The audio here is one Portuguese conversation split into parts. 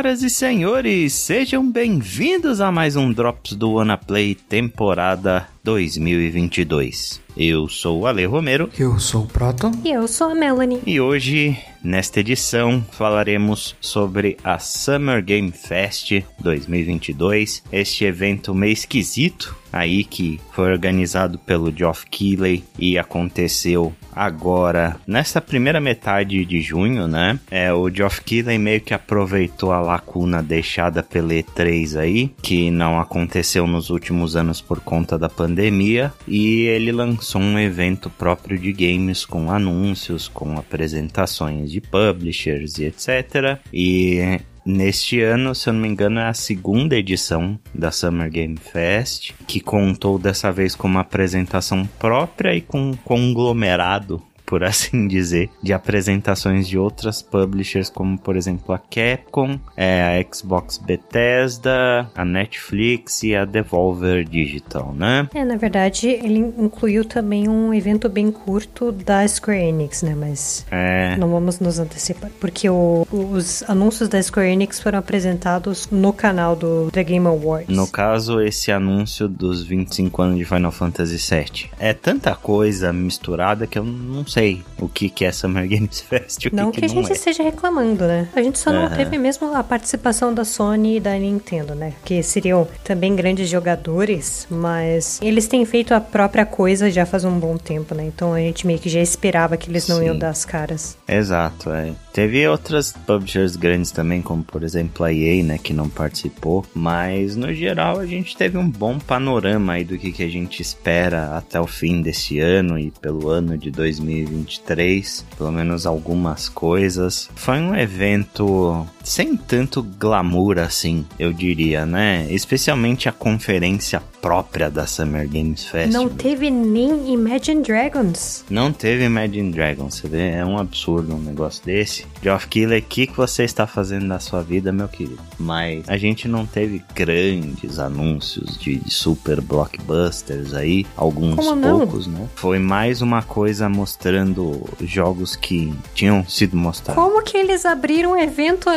Senhoras e senhores, sejam bem-vindos a mais um Drops do Wanna Play temporada 2022. Eu sou o Ale Romero. Eu sou o Proton. E eu sou a Melanie. E hoje, nesta edição, falaremos sobre a Summer Game Fest 2022. Este evento meio esquisito aí que foi organizado pelo Geoff Keighley e aconteceu agora nessa primeira metade de junho, né? É, o Geoff Keighley meio que aproveitou a lacuna deixada pela E3 aí, que não aconteceu nos últimos anos por conta da pandemia, e ele lançou um evento próprio de games com anúncios, com apresentações de publishers e etc. E Neste ano, se eu não me engano, é a segunda edição da Summer Game Fest, que contou dessa vez com uma apresentação própria e com um conglomerado por assim dizer, de apresentações de outras publishers, como por exemplo a Capcom, é, a Xbox Bethesda, a Netflix e a Devolver Digital, né? É, na verdade, ele incluiu também um evento bem curto da Square Enix, né? Mas é... não vamos nos antecipar, porque o, os anúncios da Square Enix foram apresentados no canal do The Game Awards. No caso, esse anúncio dos 25 anos de Final Fantasy VII. É tanta coisa misturada que eu não sei sei o que, que é Summer Games Fest. O não que, que, que a gente é. esteja reclamando, né? A gente só não uhum. teve mesmo a participação da Sony e da Nintendo, né? Que seriam também grandes jogadores, mas eles têm feito a própria coisa já faz um bom tempo, né? Então a gente meio que já esperava que eles não Sim. iam dar as caras. Exato, é. Teve outras publishers grandes também, como por exemplo a EA, né? Que não participou, mas no geral a gente teve um bom panorama aí do que, que a gente espera até o fim desse ano e pelo ano de 2020 2023, pelo menos algumas coisas. Foi um evento sem tanto glamour assim, eu diria, né? Especialmente a conferência própria da Summer Games Fest. Não teve nem Imagine Dragons. Não teve Imagine Dragons, você vê? É um absurdo um negócio desse. Geoff Keighley, o que, que você está fazendo na sua vida, meu querido? Mas a gente não teve grandes anúncios de, de super blockbusters aí, alguns poucos, né? Foi mais uma coisa mostrando jogos que tinham sido mostrados. Como que eles abriram o evento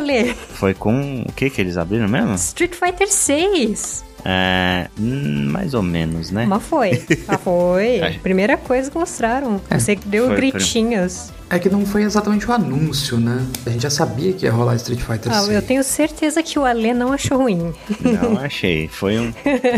Foi com o que que eles abriram mesmo? Street Fighter 6. É, hum, mais ou menos, né? Mas foi. Ah, foi. Primeira coisa que mostraram. É. Você deu foi, gritinhos. É que não foi exatamente o anúncio, né? A gente já sabia que ia rolar Street Fighter ah, Eu tenho certeza que o Alê não achou ruim. Não achei. Foi, um,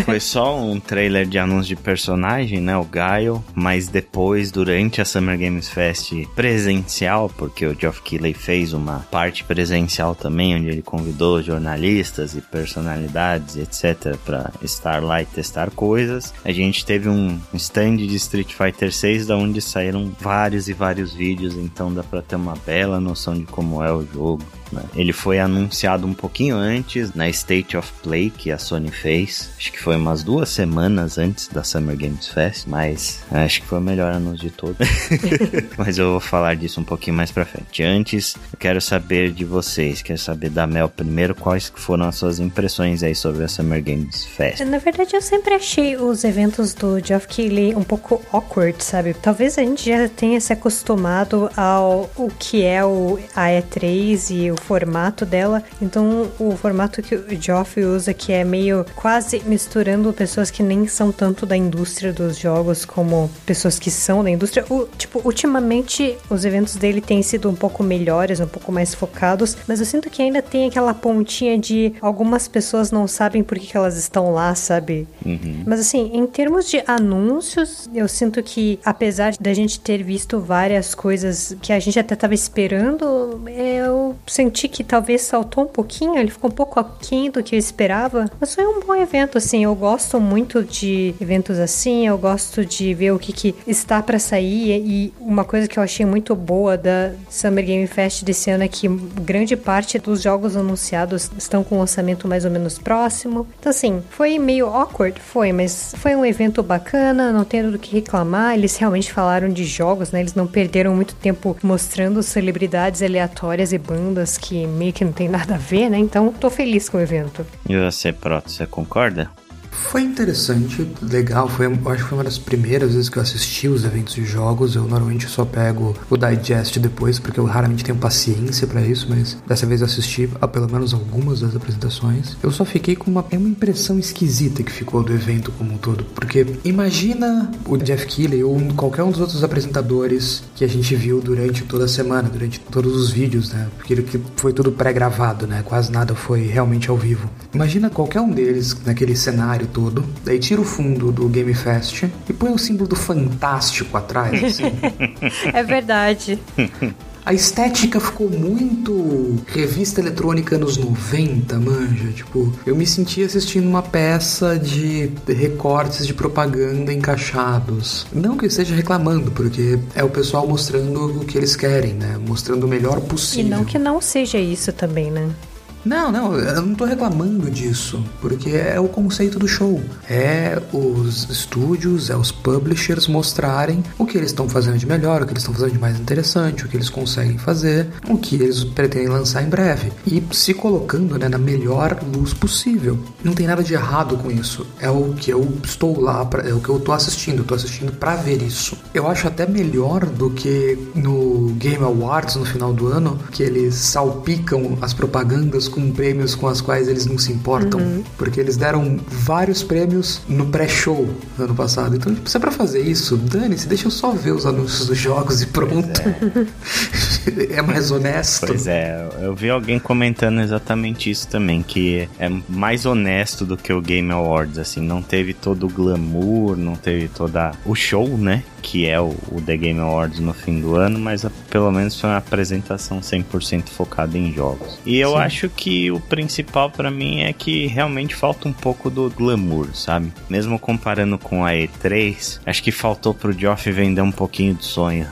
foi só um trailer de anúncio de personagem, né? O Gaio. Mas depois, durante a Summer Games Fest presencial, porque o Geoff Keighley fez uma parte presencial também, onde ele convidou jornalistas e personalidades, etc., para estar lá e testar coisas. A gente teve um stand de Street Fighter 6, da onde saíram vários e vários vídeos então dá para ter uma bela noção de como é o jogo. Né? Ele foi anunciado um pouquinho antes na State of Play que a Sony fez. Acho que foi umas duas semanas antes da Summer Games Fest, mas é, acho que foi o melhor anúncio de todos. mas eu vou falar disso um pouquinho mais pra frente. Antes, eu quero saber de vocês, quero saber da Mel primeiro, quais foram as suas impressões aí sobre a Summer Games Fest. Na verdade, eu sempre achei os eventos do Geoff Keighley um pouco awkward, sabe? Talvez a gente já tenha se acostumado ao o que é o, a E3 e o formato dela. Então, o formato que o Geoff usa, que é meio quase misturando pessoas que nem são tanto da indústria dos jogos como pessoas que são da indústria. O, tipo, ultimamente os eventos dele têm sido um pouco melhores, um pouco mais focados, mas eu sinto que ainda tem aquela pontinha de algumas pessoas não sabem por que, que elas estão lá, sabe? Uhum. Mas assim, em termos de anúncios, eu sinto que apesar da gente ter visto várias coisas que a gente até tava esperando, eu senti que talvez saltou um pouquinho, ele ficou um pouco aquém do que eu esperava, mas foi um bom evento, assim, eu gosto muito de eventos assim, eu gosto de ver o que, que está para sair e uma coisa que eu achei muito boa da Summer Game Fest desse ano é que grande parte dos jogos anunciados estão com lançamento mais ou menos próximo, então assim, foi meio awkward, foi, mas foi um evento bacana, não tenho do que reclamar, eles realmente falaram de jogos, né, eles não perderam muito tempo mostrando celebridades aleatórias e bandas que meio que não tem nada a ver, né? Então tô feliz com o evento. E você, Proto, você concorda? Foi interessante, legal. Foi, acho que foi uma das primeiras vezes que eu assisti os eventos de jogos. Eu normalmente só pego o digest depois, porque eu raramente tenho paciência para isso, mas dessa vez eu assisti a pelo menos algumas das apresentações. Eu só fiquei com uma, uma impressão esquisita que ficou do evento como um todo, porque imagina o Jeff Keighley ou qualquer um dos outros apresentadores que a gente viu durante toda a semana, durante todos os vídeos, né? Porque foi tudo pré-gravado, né? Quase nada foi realmente ao vivo. Imagina qualquer um deles naquele cenário todo, daí tira o fundo do Game Fest e põe o símbolo do Fantástico atrás. Assim. é verdade. A estética ficou muito revista eletrônica anos 90, manja. Tipo, eu me senti assistindo uma peça de recortes de propaganda encaixados. Não que eu esteja reclamando, porque é o pessoal mostrando o que eles querem, né? Mostrando o melhor possível. E não que não seja isso também, né? Não, não, eu não tô reclamando disso, porque é o conceito do show. É os estúdios, é os publishers mostrarem o que eles estão fazendo de melhor, o que eles estão fazendo de mais interessante, o que eles conseguem fazer, o que eles pretendem lançar em breve. E se colocando né, na melhor luz possível. Não tem nada de errado com isso. É o que eu estou lá, pra, é o que eu tô assistindo, eu tô assistindo para ver isso. Eu acho até melhor do que no Game Awards no final do ano, que eles salpicam as propagandas com prêmios com as quais eles não se importam, uhum. porque eles deram vários prêmios no pré-show ano passado. Então, tipo, se é pra fazer isso, dane-se, deixa eu só ver os anúncios dos jogos e pronto. É. mais honesto. Pois é, eu vi alguém comentando exatamente isso também, que é mais honesto do que o Game Awards, assim, não teve todo o glamour, não teve toda o show, né? que é o, o, The Game Awards no fim do ano, mas a, pelo menos foi uma apresentação 100% focada em jogos. E eu Sim. acho que o principal para mim é que realmente falta um pouco do glamour, sabe? Mesmo comparando com a E3, acho que faltou pro Geoff vender um pouquinho de sonho.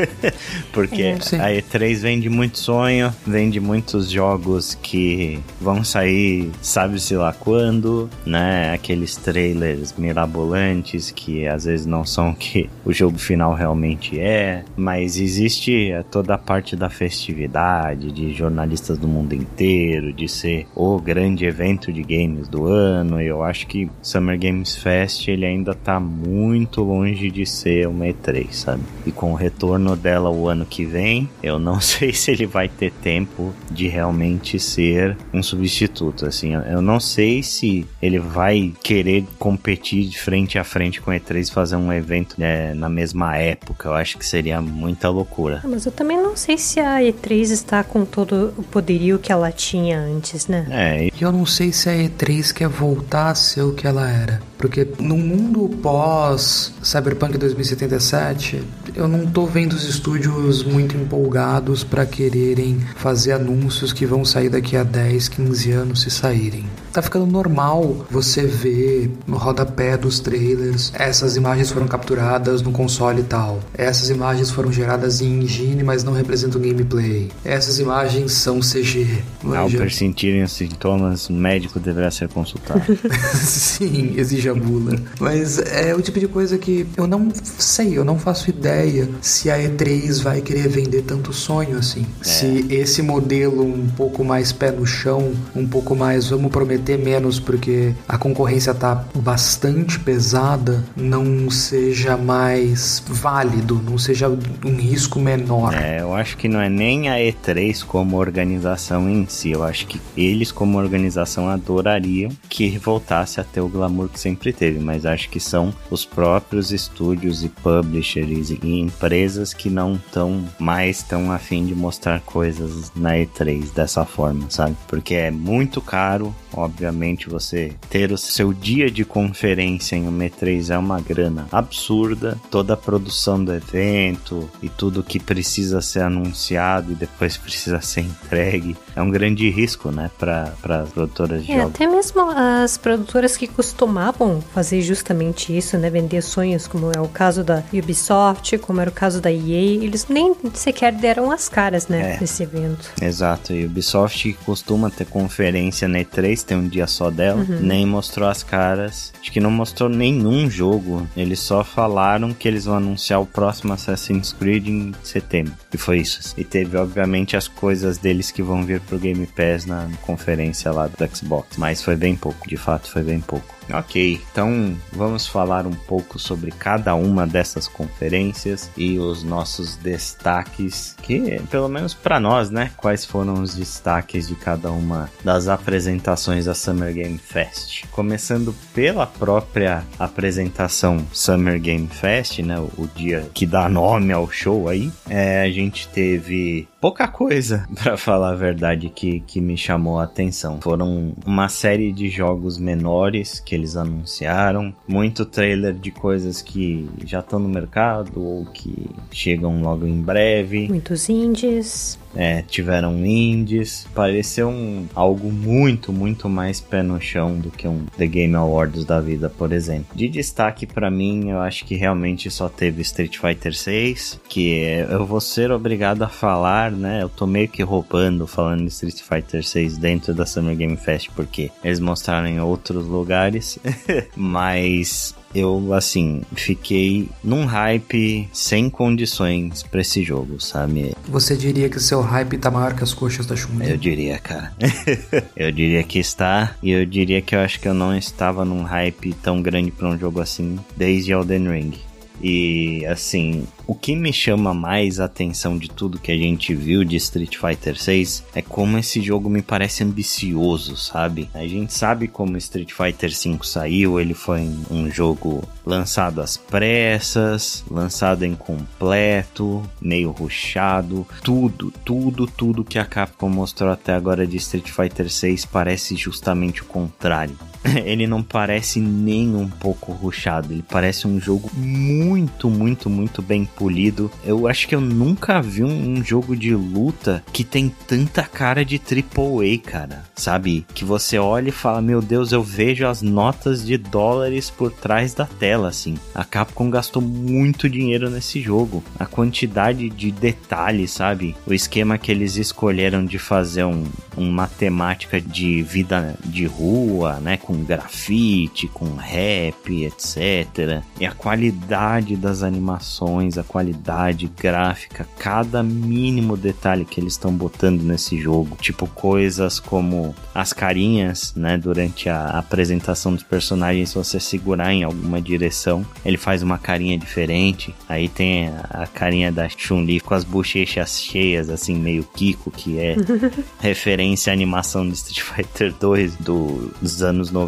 Porque é. A E3 vende muito sonho, vende muitos jogos que vão sair, sabe-se lá quando, né? Aqueles trailers mirabolantes que às vezes não são o que o jogo final realmente é, mas existe é, toda a parte da festividade, de jornalistas do mundo inteiro, de ser o grande evento de games do ano. Eu acho que Summer Games Fest ele ainda tá muito longe de ser uma E3, sabe? E com o retorno dela o ano que vem, eu não sei se ele vai ter tempo de realmente ser um substituto. Assim, eu não sei se ele vai querer competir de frente a frente com a E3 fazer um evento né, na mesma época. Eu acho que seria muita loucura. Ah, mas eu também não sei se a E3 está com todo o poderio que ela tinha antes, né? É. E eu não sei se a E3 quer voltar a ser o que ela era. Porque no mundo pós Cyberpunk 2077, eu não tô vendo os estúdios muito empolgados para quererem fazer anúncios que vão sair daqui a 10, 15 anos se saírem. Tá ficando normal você ver no rodapé dos trailers essas imagens foram capturadas no console e tal. Essas imagens foram geradas em engine, mas não representam gameplay. Essas imagens são CG. Ao persistirem os sintomas, o médico deverá ser consultado. Sim, exige a bula. Mas é o tipo de coisa que eu não sei, eu não faço ideia se a E3 vai querer vender tanto sonho assim. É. Se esse modelo um pouco mais pé no chão, um pouco mais vamos prometer ter menos porque a concorrência tá bastante pesada, não seja mais válido, não seja um risco menor. É, eu acho que não é nem a E3 como organização em si, eu acho que eles como organização adorariam que voltasse a ter o glamour que sempre teve, mas acho que são os próprios estúdios e publishers e empresas que não estão mais tão afim de mostrar coisas na E3 dessa forma, sabe? Porque é muito caro, Obviamente, você ter o seu dia de conferência em uma E3 é uma grana absurda. Toda a produção do evento e tudo que precisa ser anunciado e depois precisa ser entregue é um grande risco, né, para as produtoras de é, jogos. Até mesmo as produtoras que costumavam fazer justamente isso, né, vender sonhos, como é o caso da Ubisoft, como era o caso da EA, eles nem sequer deram as caras, né, é. nesse evento. Exato, e Ubisoft costuma ter conferência na E3 tem um dia só dela, uhum. nem mostrou as caras. Acho que não mostrou nenhum jogo. Eles só falaram que eles vão anunciar o próximo Assassin's Creed em setembro. E foi isso. E teve, obviamente, as coisas deles que vão vir pro Game Pass na conferência lá do Xbox. Mas foi bem pouco, de fato, foi bem pouco. Ok, então vamos falar um pouco sobre cada uma dessas conferências e os nossos destaques, que pelo menos para nós, né, quais foram os destaques de cada uma das apresentações da Summer Game Fest. Começando pela própria apresentação Summer Game Fest, né, o dia que dá nome ao show aí, é, a gente teve pouca coisa, para falar a verdade, que, que me chamou a atenção. Foram uma série de jogos menores que eles anunciaram, muito trailer de coisas que já estão no mercado ou que chegam logo em breve. Muitos indies. É, tiveram indies. Pareceu um, algo muito, muito mais pé no chão do que um The Game Awards da vida, por exemplo. De destaque para mim, eu acho que realmente só teve Street Fighter 6, que eu vou ser obrigado a falar, né? Eu tô meio que roubando falando de Street Fighter 6 dentro da Summer Game Fest, porque eles mostraram em outros lugares, mas eu, assim, fiquei num hype sem condições pra esse jogo, sabe? Você diria que seu hype tá maior que as coxas da Chun-Li? Eu diria, cara. eu diria que está, e eu diria que eu acho que eu não estava num hype tão grande pra um jogo assim desde Elden Ring. E assim, o que me chama mais a atenção de tudo que a gente viu de Street Fighter 6 é como esse jogo me parece ambicioso, sabe? A gente sabe como Street Fighter 5 saiu, ele foi um jogo lançado às pressas, lançado incompleto, meio ruchado, tudo, tudo, tudo que a Capcom mostrou até agora de Street Fighter 6 parece justamente o contrário. ele não parece nem um pouco ruchado, ele parece um jogo muito, muito, muito bem polido. Eu acho que eu nunca vi um, um jogo de luta que tem tanta cara de AAA, cara. Sabe? Que você olha e fala: Meu Deus, eu vejo as notas de dólares por trás da tela, assim. A Capcom gastou muito dinheiro nesse jogo. A quantidade de detalhes, sabe? O esquema que eles escolheram de fazer um, uma temática de vida de rua, né? Com grafite, com rap, etc. E a qualidade das animações, a qualidade gráfica, cada mínimo detalhe que eles estão botando nesse jogo. Tipo coisas como as carinhas, né? Durante a apresentação dos personagens, se você segurar em alguma direção, ele faz uma carinha diferente. Aí tem a carinha da Chun-Li com as bochechas cheias, assim, meio Kiko, que é referência à animação do Street Fighter 2 do, dos anos 90.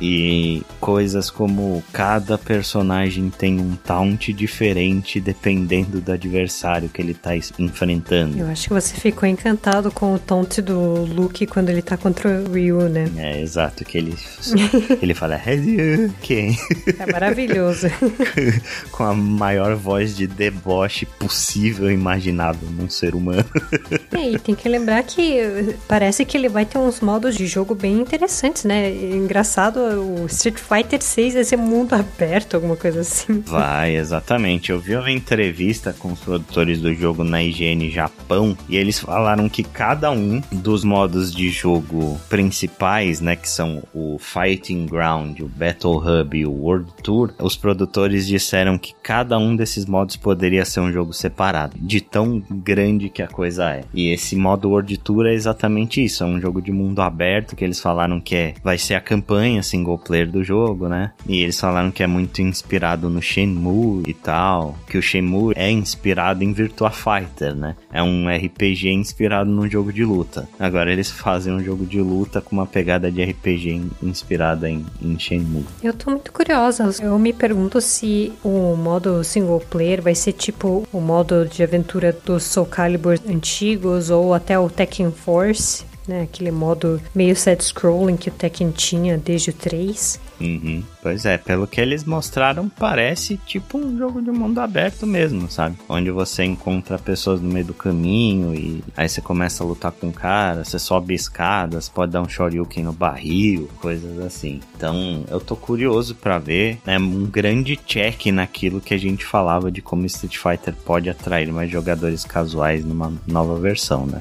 E coisas como cada personagem tem um taunt diferente dependendo do adversário que ele tá enfrentando. Eu acho que você ficou encantado com o taunt do Luke quando ele tá contra o Ryu, né? É, exato, que ele, ele fala, quem? É maravilhoso. com a maior voz de deboche possível imaginável num ser humano. É, e tem que lembrar que parece que ele vai ter uns modos de jogo bem interessantes, né? Engraçado, o Street Fighter 6 vai ser mundo aberto, alguma coisa assim. Vai, exatamente. Eu vi uma entrevista com os produtores do jogo na IGN Japão e eles falaram que cada um dos modos de jogo principais, né, que são o Fighting Ground, o Battle Hub e o World Tour, os produtores disseram que cada um desses modos poderia ser um jogo separado, de tão grande que a coisa é. E esse modo World Tour é exatamente isso, é um jogo de mundo aberto que eles falaram que é, vai ser a campanha single player do jogo, né? E eles falaram que é muito inspirado no Shenmue e tal, que o Shenmue é inspirado em Virtua Fighter, né? É um RPG inspirado num jogo de luta. Agora eles fazem um jogo de luta com uma pegada de RPG inspirada em, em Shenmue. Eu tô muito curiosa. Eu me pergunto se o modo single player vai ser tipo o modo de aventura dos Soul Calibur antigos ou até o Tekken Force né? Aquele modo meio side-scrolling que o Tekken tinha desde o 3. Uhum. Pois é, pelo que eles mostraram, parece tipo um jogo de mundo aberto mesmo, sabe? Onde você encontra pessoas no meio do caminho e aí você começa a lutar com o cara, você sobe escadas, pode dar um shoryuken no barril, coisas assim. Então, eu tô curioso para ver, é um grande check naquilo que a gente falava de como Street Fighter pode atrair mais jogadores casuais numa nova versão, né?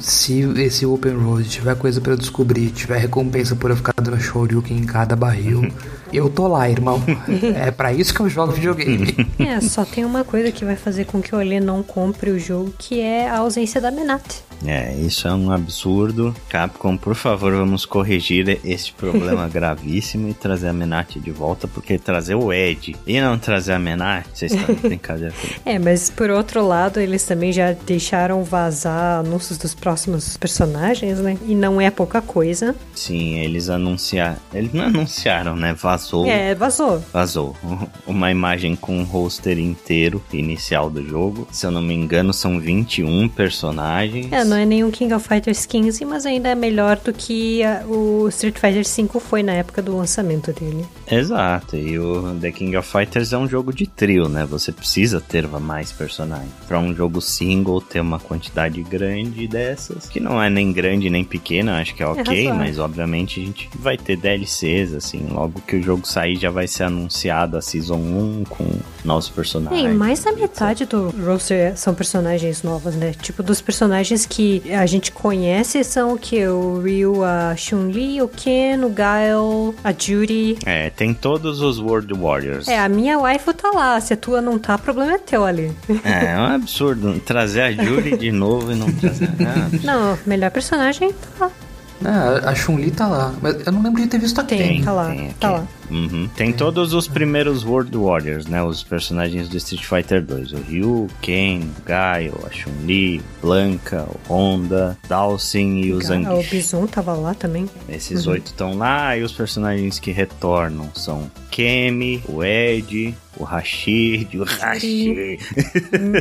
Se esse Open Road tiver coisa para descobrir, tiver recompensa por eu ficar dando Shoryuken em cada barril, eu tô lá, irmão. É para isso que eu jogo videogame. É, só tem uma coisa que vai fazer com que o Olê não compre o jogo, que é a ausência da Menat. É, isso é um absurdo. Capcom, por favor, vamos corrigir este problema gravíssimo e trazer a Menat de volta, porque trazer o Ed e não trazer a Menat, vocês estão de brincadeira. É, mas por outro lado, eles também já deixaram vazar anúncios dos próximos personagens, né? E não é pouca coisa. Sim, eles anunciaram. Eles não anunciaram, né? Vazou. É, vazou. Vazou. Uma imagem com um roster inteiro inicial do jogo. Se eu não me engano, são 21 personagens. É, não é nenhum King of Fighters 15, mas ainda é melhor do que a, o Street Fighter 5 foi na época do lançamento dele. Exato, e o The King of Fighters é um jogo de trio, né? Você precisa ter mais personagens. Para um jogo single ter uma quantidade grande dessas, que não é nem grande nem pequena, acho que é ok, é mas obviamente a gente vai ter DLCs, assim, logo que o jogo sair já vai ser anunciado a Season 1 com novos personagens. E mais da metade do roster são personagens novos, né? Tipo, dos personagens que a gente conhece são o que? O Ryu, a Chun-Li, o Ken, o Guile, a Judy. É, tem todos os World Warriors. É, a minha waifu tá lá. Se a tua não tá, problema é teu ali. É, é um absurdo. Trazer a Judy de novo e não trazer. não, melhor personagem tá lá. É, a Chun-Li tá lá. Mas eu não lembro de ter visto a Tem, Ken. tá lá. Tem tá lá. Uhum. Tem todos os primeiros World Warriors, né? Os personagens do Street Fighter 2. O Ryu, Ken, Gaio, a Chun-Li, Blanca, o Honda, Dawson e o Zhang. O Bison tava lá também. Esses uhum. oito estão lá e os personagens que retornam são Kemi, o Ed, o Rashid, o Rashid.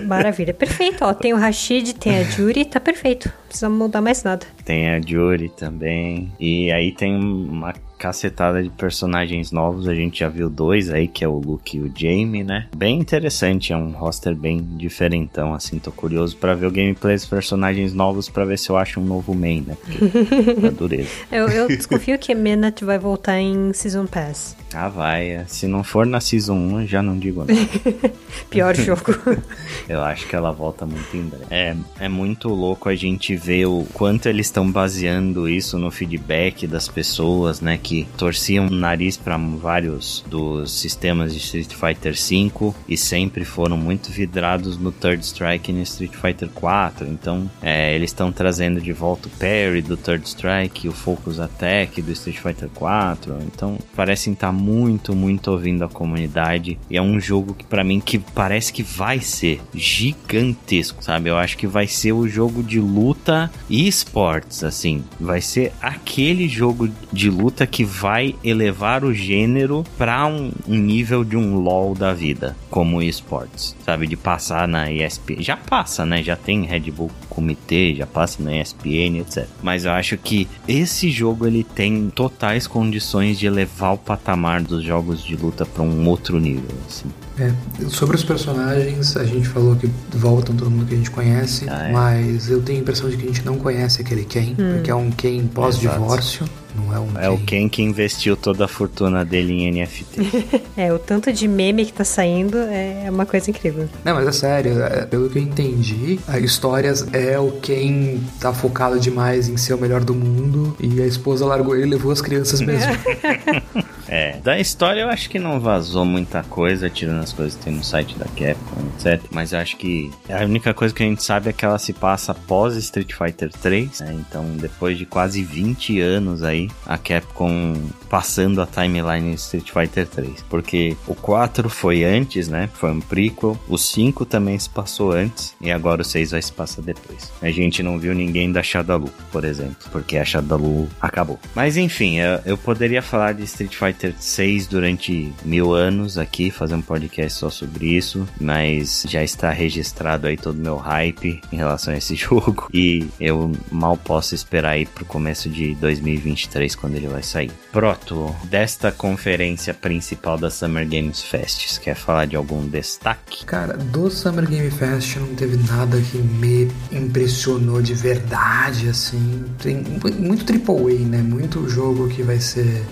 Maravilha, perfeito. Ó, tem o Rashid, tem a Juri, tá perfeito. Não precisa mudar mais nada. Tem a Juri também. E aí tem uma cacetada de personagens novos. A gente já viu dois aí, que é o Luke e o Jamie, né? Bem interessante, é um roster bem diferentão, assim. Tô curioso para ver o gameplay dos personagens novos para ver se eu acho um novo main, né? Porque é dureza. eu, eu desconfio que Menat vai voltar em Season Pass. Ah, vai. Se não for na Season 1, já não digo nada. Pior jogo. eu acho que ela volta muito em breve. É, é muito louco a gente ver o quanto eles estão baseando isso no feedback das pessoas, né? Que que torciam o nariz para vários dos sistemas de Street Fighter V e sempre foram muito vidrados no Third Strike e no Street Fighter 4. Então, é, eles estão trazendo de volta o parry do Third Strike, o Focus Attack do Street Fighter 4. Então, parecem estar tá muito, muito ouvindo a comunidade. É um jogo que, para mim, que parece que vai ser gigantesco, sabe? Eu acho que vai ser o jogo de luta e esportes, assim. Vai ser aquele jogo de luta que que vai elevar o gênero para um, um, nível de um LoL da vida, como esportes, sabe? De passar na ESPN. Já passa, né? Já tem Red Bull Comitê, já passa na ESPN, etc. Mas eu acho que esse jogo ele tem totais condições de elevar o patamar dos jogos de luta para um outro nível, assim. É, sobre os personagens, a gente falou que voltam todo mundo que a gente conhece, ah, é? mas eu tenho a impressão de que a gente não conhece aquele Ken, hum. porque é um Ken pós-divórcio. Não é um É Ken. o Ken que investiu toda a fortuna dele em NFT. é, o tanto de meme que tá saindo é uma coisa incrível. Não, mas é sério, é, pelo que eu entendi, a história é o Ken tá focado demais em ser o melhor do mundo e a esposa largou ele e levou as crianças mesmo. É, da história eu acho que não vazou muita coisa, tirando as coisas que tem no site da Capcom, etc. Mas eu acho que a única coisa que a gente sabe é que ela se passa após Street Fighter 3, né? Então, depois de quase 20 anos aí, a Capcom passando a timeline Street Fighter 3. Porque o 4 foi antes, né? Foi um prequel. O 5 também se passou antes. E agora o 6 vai se passar depois. A gente não viu ninguém da Shadalu, por exemplo. Porque a Shadalu acabou. Mas enfim, eu, eu poderia falar de Street Fighter 6 durante mil anos aqui, fazer um podcast só sobre isso, mas já está registrado aí todo o meu hype em relação a esse jogo e eu mal posso esperar aí pro começo de 2023 quando ele vai sair. Proto, desta conferência principal da Summer Games Fest, quer falar de algum destaque? Cara, do Summer Game Fest não teve nada que me impressionou de verdade, assim. Tem muito AAA, né? Muito jogo que vai ser,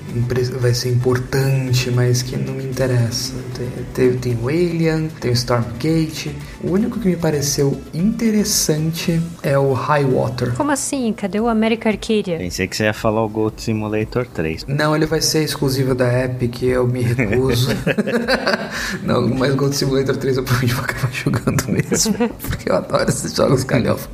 vai ser importante, mas que não me interessa. Tem, tem o Alien, tem o Stormgate. O único que me pareceu interessante é o High Water. Como assim? Cadê o American Arcadia? Pensei que você ia falar o Gold Simulator 3. Não, ele vai ser exclusivo da Epic, eu me recuso. não, mas Gold Simulator 3 eu provavelmente vou acabar jogando mesmo, porque eu adoro esses jogos galhofa.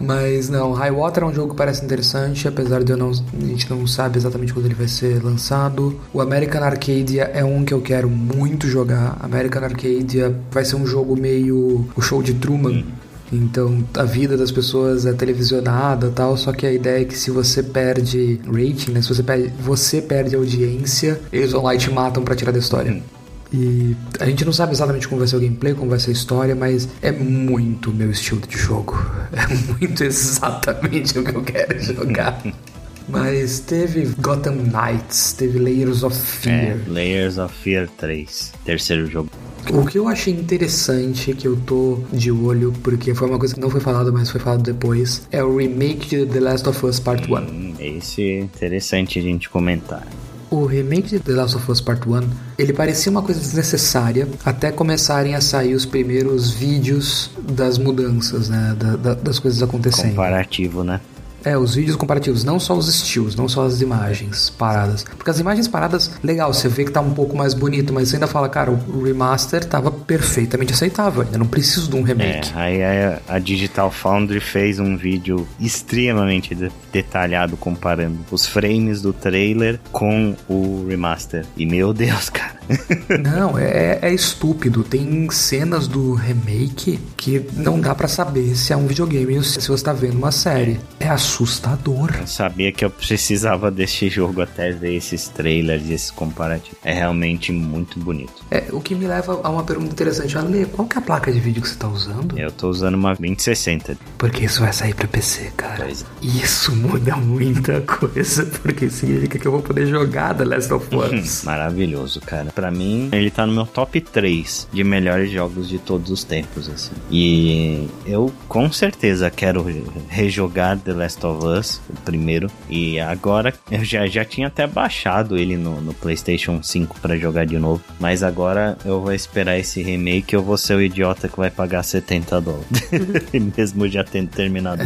Mas não, High Water é um jogo que parece interessante, apesar de eu não, a gente não sabe exatamente quando ele vai ser lançado. O American Arcadia é um que eu quero muito jogar. American Arcadia vai ser um jogo meio o show de Truman. Então a vida das pessoas é televisionada tal, só que a ideia é que se você perde rating, né? Se você perde, você perde audiência, eles vão lá e te matam para tirar da história. E a gente não sabe exatamente como vai ser o gameplay, como vai ser a história, mas é muito meu estilo de jogo. É muito exatamente o que eu quero jogar. Mas teve Gotham Knights, teve Layers of Fear. É, Layers of Fear 3, terceiro jogo. O que eu achei interessante, que eu tô de olho, porque foi uma coisa que não foi falado, mas foi falado depois, é o remake de The Last of Us Part 1. Hum, esse é interessante a gente comentar. O remake de The Last of Us Part 1, ele parecia uma coisa desnecessária até começarem a sair os primeiros vídeos das mudanças, né, da, da, das coisas acontecendo. Comparativo, né? É, os vídeos comparativos, não só os estilos, não só as imagens paradas. Porque as imagens paradas, legal, você vê que tá um pouco mais bonito, mas você ainda fala, cara, o remaster tava perfeitamente aceitável, ainda não preciso de um remake. É, aí a, a Digital Foundry fez um vídeo extremamente de, detalhado comparando os frames do trailer com o remaster. E meu Deus, cara. não, é, é estúpido. Tem cenas do remake que não dá para saber se é um videogame ou se você tá vendo uma série. É assustador. Eu sabia que eu precisava desse jogo até ver esses trailers e esses comparativos. É realmente muito bonito. É, o que me leva a uma pergunta interessante. Ale, qual que é a placa de vídeo que você tá usando? Eu tô usando uma 2060. Porque isso vai sair pra PC, cara. Pois. É. Isso muda muita coisa, porque significa que eu vou poder jogar The Last of Us. Maravilhoso, cara. Pra mim, ele tá no meu top 3 de melhores jogos de todos os tempos, assim. E eu com certeza quero rejogar The Last of Us, o primeiro. E agora eu já, já tinha até baixado ele no, no PlayStation 5 para jogar de novo. Mas agora eu vou esperar esse remake. Eu vou ser o idiota que vai pagar 70 dólares. Mesmo já tendo terminado.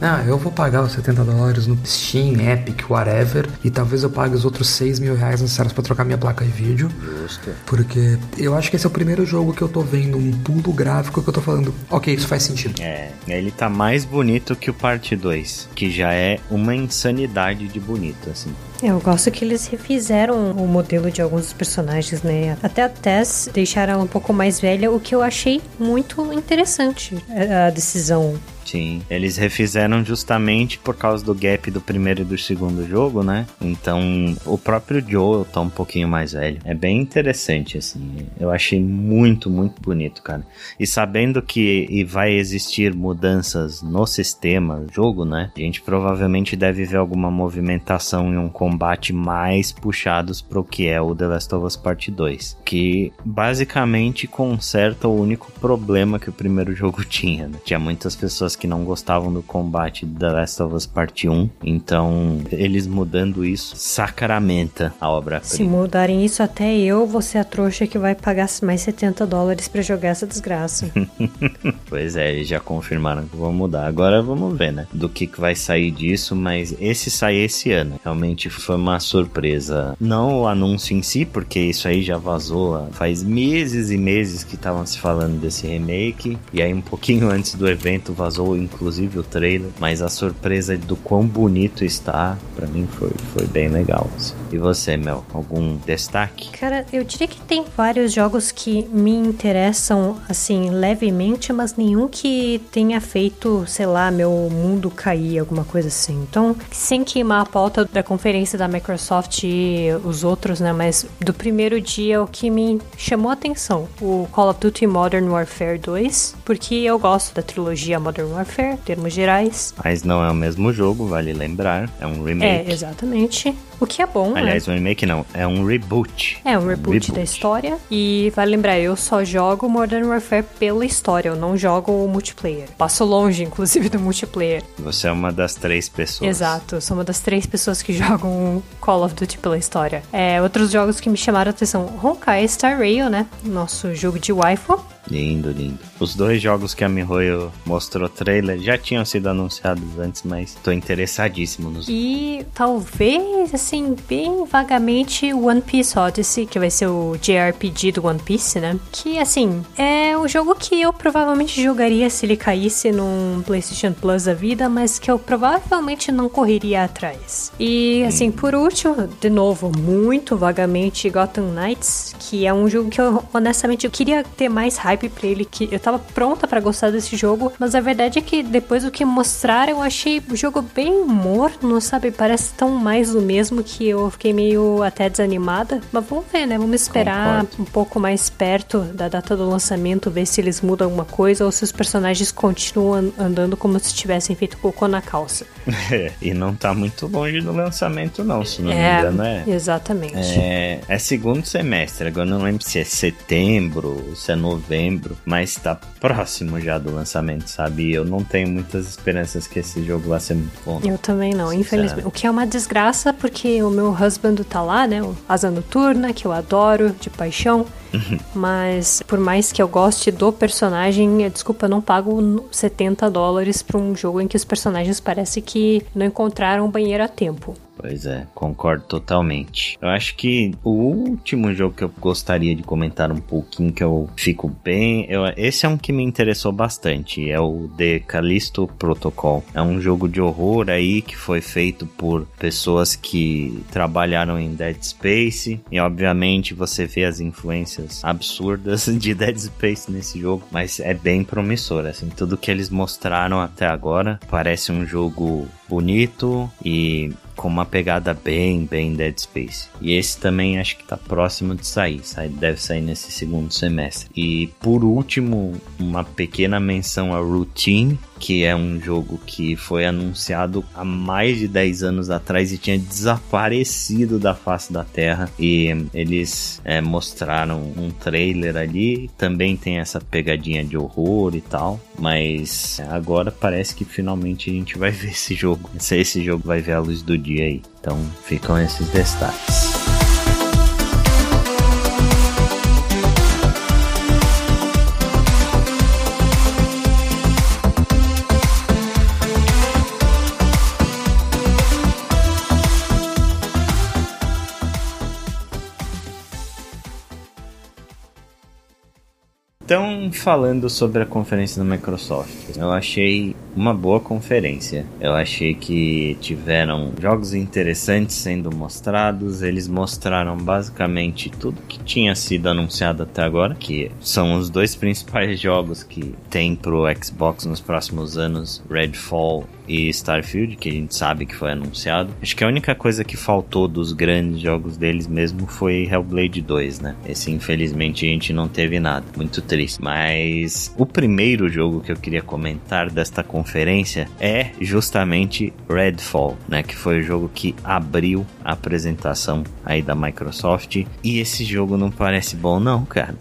Ah, eu vou pagar os 70 dólares no Steam, Epic, whatever. E talvez eu pague os outros 6 mil reais necessários para trocar minha placa de vídeo. Justo. Porque eu acho que esse é o primeiro jogo que eu tô vendo um pulo gráfico que eu tô falando. Ok, isso faz sentido. É, ele tá mais bonito que o Parte 2, que já é uma insanidade de bonito, assim. Eu gosto que eles refizeram o modelo de alguns dos personagens, né? Até a Tess deixaram um pouco mais velha, o que eu achei muito interessante a decisão Sim, eles refizeram justamente por causa do gap do primeiro e do segundo jogo, né? Então, o próprio Joel tá um pouquinho mais velho. É bem interessante, assim. Eu achei muito, muito bonito, cara. E sabendo que vai existir mudanças no sistema jogo, né? A gente provavelmente deve ver alguma movimentação e um combate mais puxados pro que é o The Last of Us Part 2. Que basicamente conserta o único problema que o primeiro jogo tinha, né? Tinha muitas pessoas pessoas que não gostavam do combate da Last of Us Part 1. Então, eles mudando isso sacramenta a obra. Se mudarem isso, até eu vou ser a trouxa que vai pagar mais 70 dólares para jogar essa desgraça. pois é, eles já confirmaram que vão mudar. Agora vamos ver, né? Do que, que vai sair disso, mas esse sai esse ano. Realmente foi uma surpresa. Não o anúncio em si, porque isso aí já vazou faz meses e meses que estavam se falando desse remake. E aí, um pouquinho antes do evento, vazou inclusive o trailer, mas a surpresa do quão bonito está, para mim foi, foi bem legal. Assim. E você, Mel, algum destaque? Cara, eu diria que tem vários jogos que me interessam, assim, levemente, mas nenhum que tenha feito, sei lá, meu mundo cair, alguma coisa assim. Então, sem queimar a pauta da conferência da Microsoft e os outros, né, mas do primeiro dia, o que me chamou a atenção, o Call of Duty Modern Warfare 2, porque eu gosto da trilogia Modern Warfare, termos gerais. Mas não é o mesmo jogo, vale lembrar. É um remake. É, exatamente. O que é bom, Aliás, né? um remake não, é um reboot. É, um reboot, reboot, da história. E vale lembrar, eu só jogo Modern Warfare pela história, eu não jogo o multiplayer. Passo longe, inclusive, do multiplayer. Você é uma das três pessoas. Exato, sou uma das três pessoas que jogam Call of Duty pela história. É, outros jogos que me chamaram a atenção, Honkai Star Rail, né? Nosso jogo de waifu Lindo, lindo. Os dois jogos que a MiHoYo mostrou trailer já tinham sido anunciados antes, mas tô interessadíssimo nos. E talvez, assim, bem vagamente One Piece Odyssey, que vai ser o JRPG do One Piece, né? Que, assim, é um jogo que eu provavelmente jogaria se ele caísse num PlayStation Plus da vida, mas que eu provavelmente não correria atrás. E, assim, hum. por último, de novo, muito vagamente Gotham Knights, que é um jogo que eu, honestamente, eu queria ter mais hype pra ele, que eu tava pronta para gostar desse jogo, mas a verdade é que depois do que mostraram, eu achei o jogo bem morno, sabe? Parece tão mais do mesmo que eu fiquei meio até desanimada. Mas vamos ver, né? Vamos esperar Concordo. um pouco mais perto da data do lançamento, ver se eles mudam alguma coisa ou se os personagens continuam andando como se tivessem feito cocô na calça. É, e não tá muito longe do lançamento, não, se não é, me engano. É, exatamente. É, é segundo semestre, agora não lembro se é setembro, se é novembro, mas tá próximo já do lançamento, sabe? Eu não tenho muitas esperanças que esse jogo vá ser muito bom. Eu também não, infelizmente. O que é uma desgraça, porque o meu husband tá lá, né? O Asa Noturna, que eu adoro de paixão. Uhum. Mas por mais que eu goste do personagem, desculpa, eu não pago 70 dólares pra um jogo em que os personagens parece que não encontraram banheiro a tempo. Pois é, concordo totalmente. Eu acho que o último jogo que eu gostaria de comentar um pouquinho, que eu fico bem. Eu, esse é um que me interessou bastante. É o The Callisto Protocol. É um jogo de horror aí que foi feito por pessoas que trabalharam em Dead Space. E obviamente você vê as influências absurdas de Dead Space nesse jogo. Mas é bem promissor, assim. Tudo que eles mostraram até agora parece um jogo bonito e com uma pegada bem, bem Dead Space. E esse também acho que tá próximo de sair, sai, deve sair nesse segundo semestre. E por último, uma pequena menção a Routine, que é um jogo que foi anunciado há mais de 10 anos atrás e tinha desaparecido da face da Terra. E eles é, mostraram um trailer ali, também tem essa pegadinha de horror e tal, mas agora parece que finalmente a gente vai ver esse jogo. Esse jogo vai ver a luz do dia aí. Então ficam esses destaques. Falando sobre a conferência da Microsoft, eu achei uma boa conferência. Eu achei que tiveram jogos interessantes sendo mostrados. Eles mostraram basicamente tudo que tinha sido anunciado até agora, que são os dois principais jogos que tem pro Xbox nos próximos anos, Redfall e Starfield, que a gente sabe que foi anunciado. Acho que a única coisa que faltou dos grandes jogos deles mesmo foi Hellblade 2, né? Esse infelizmente a gente não teve nada. Muito triste. Mas o primeiro jogo que eu queria comentar desta conferência é justamente Redfall, né? Que foi o jogo que abriu a apresentação aí da Microsoft. E esse jogo não parece bom, não, cara.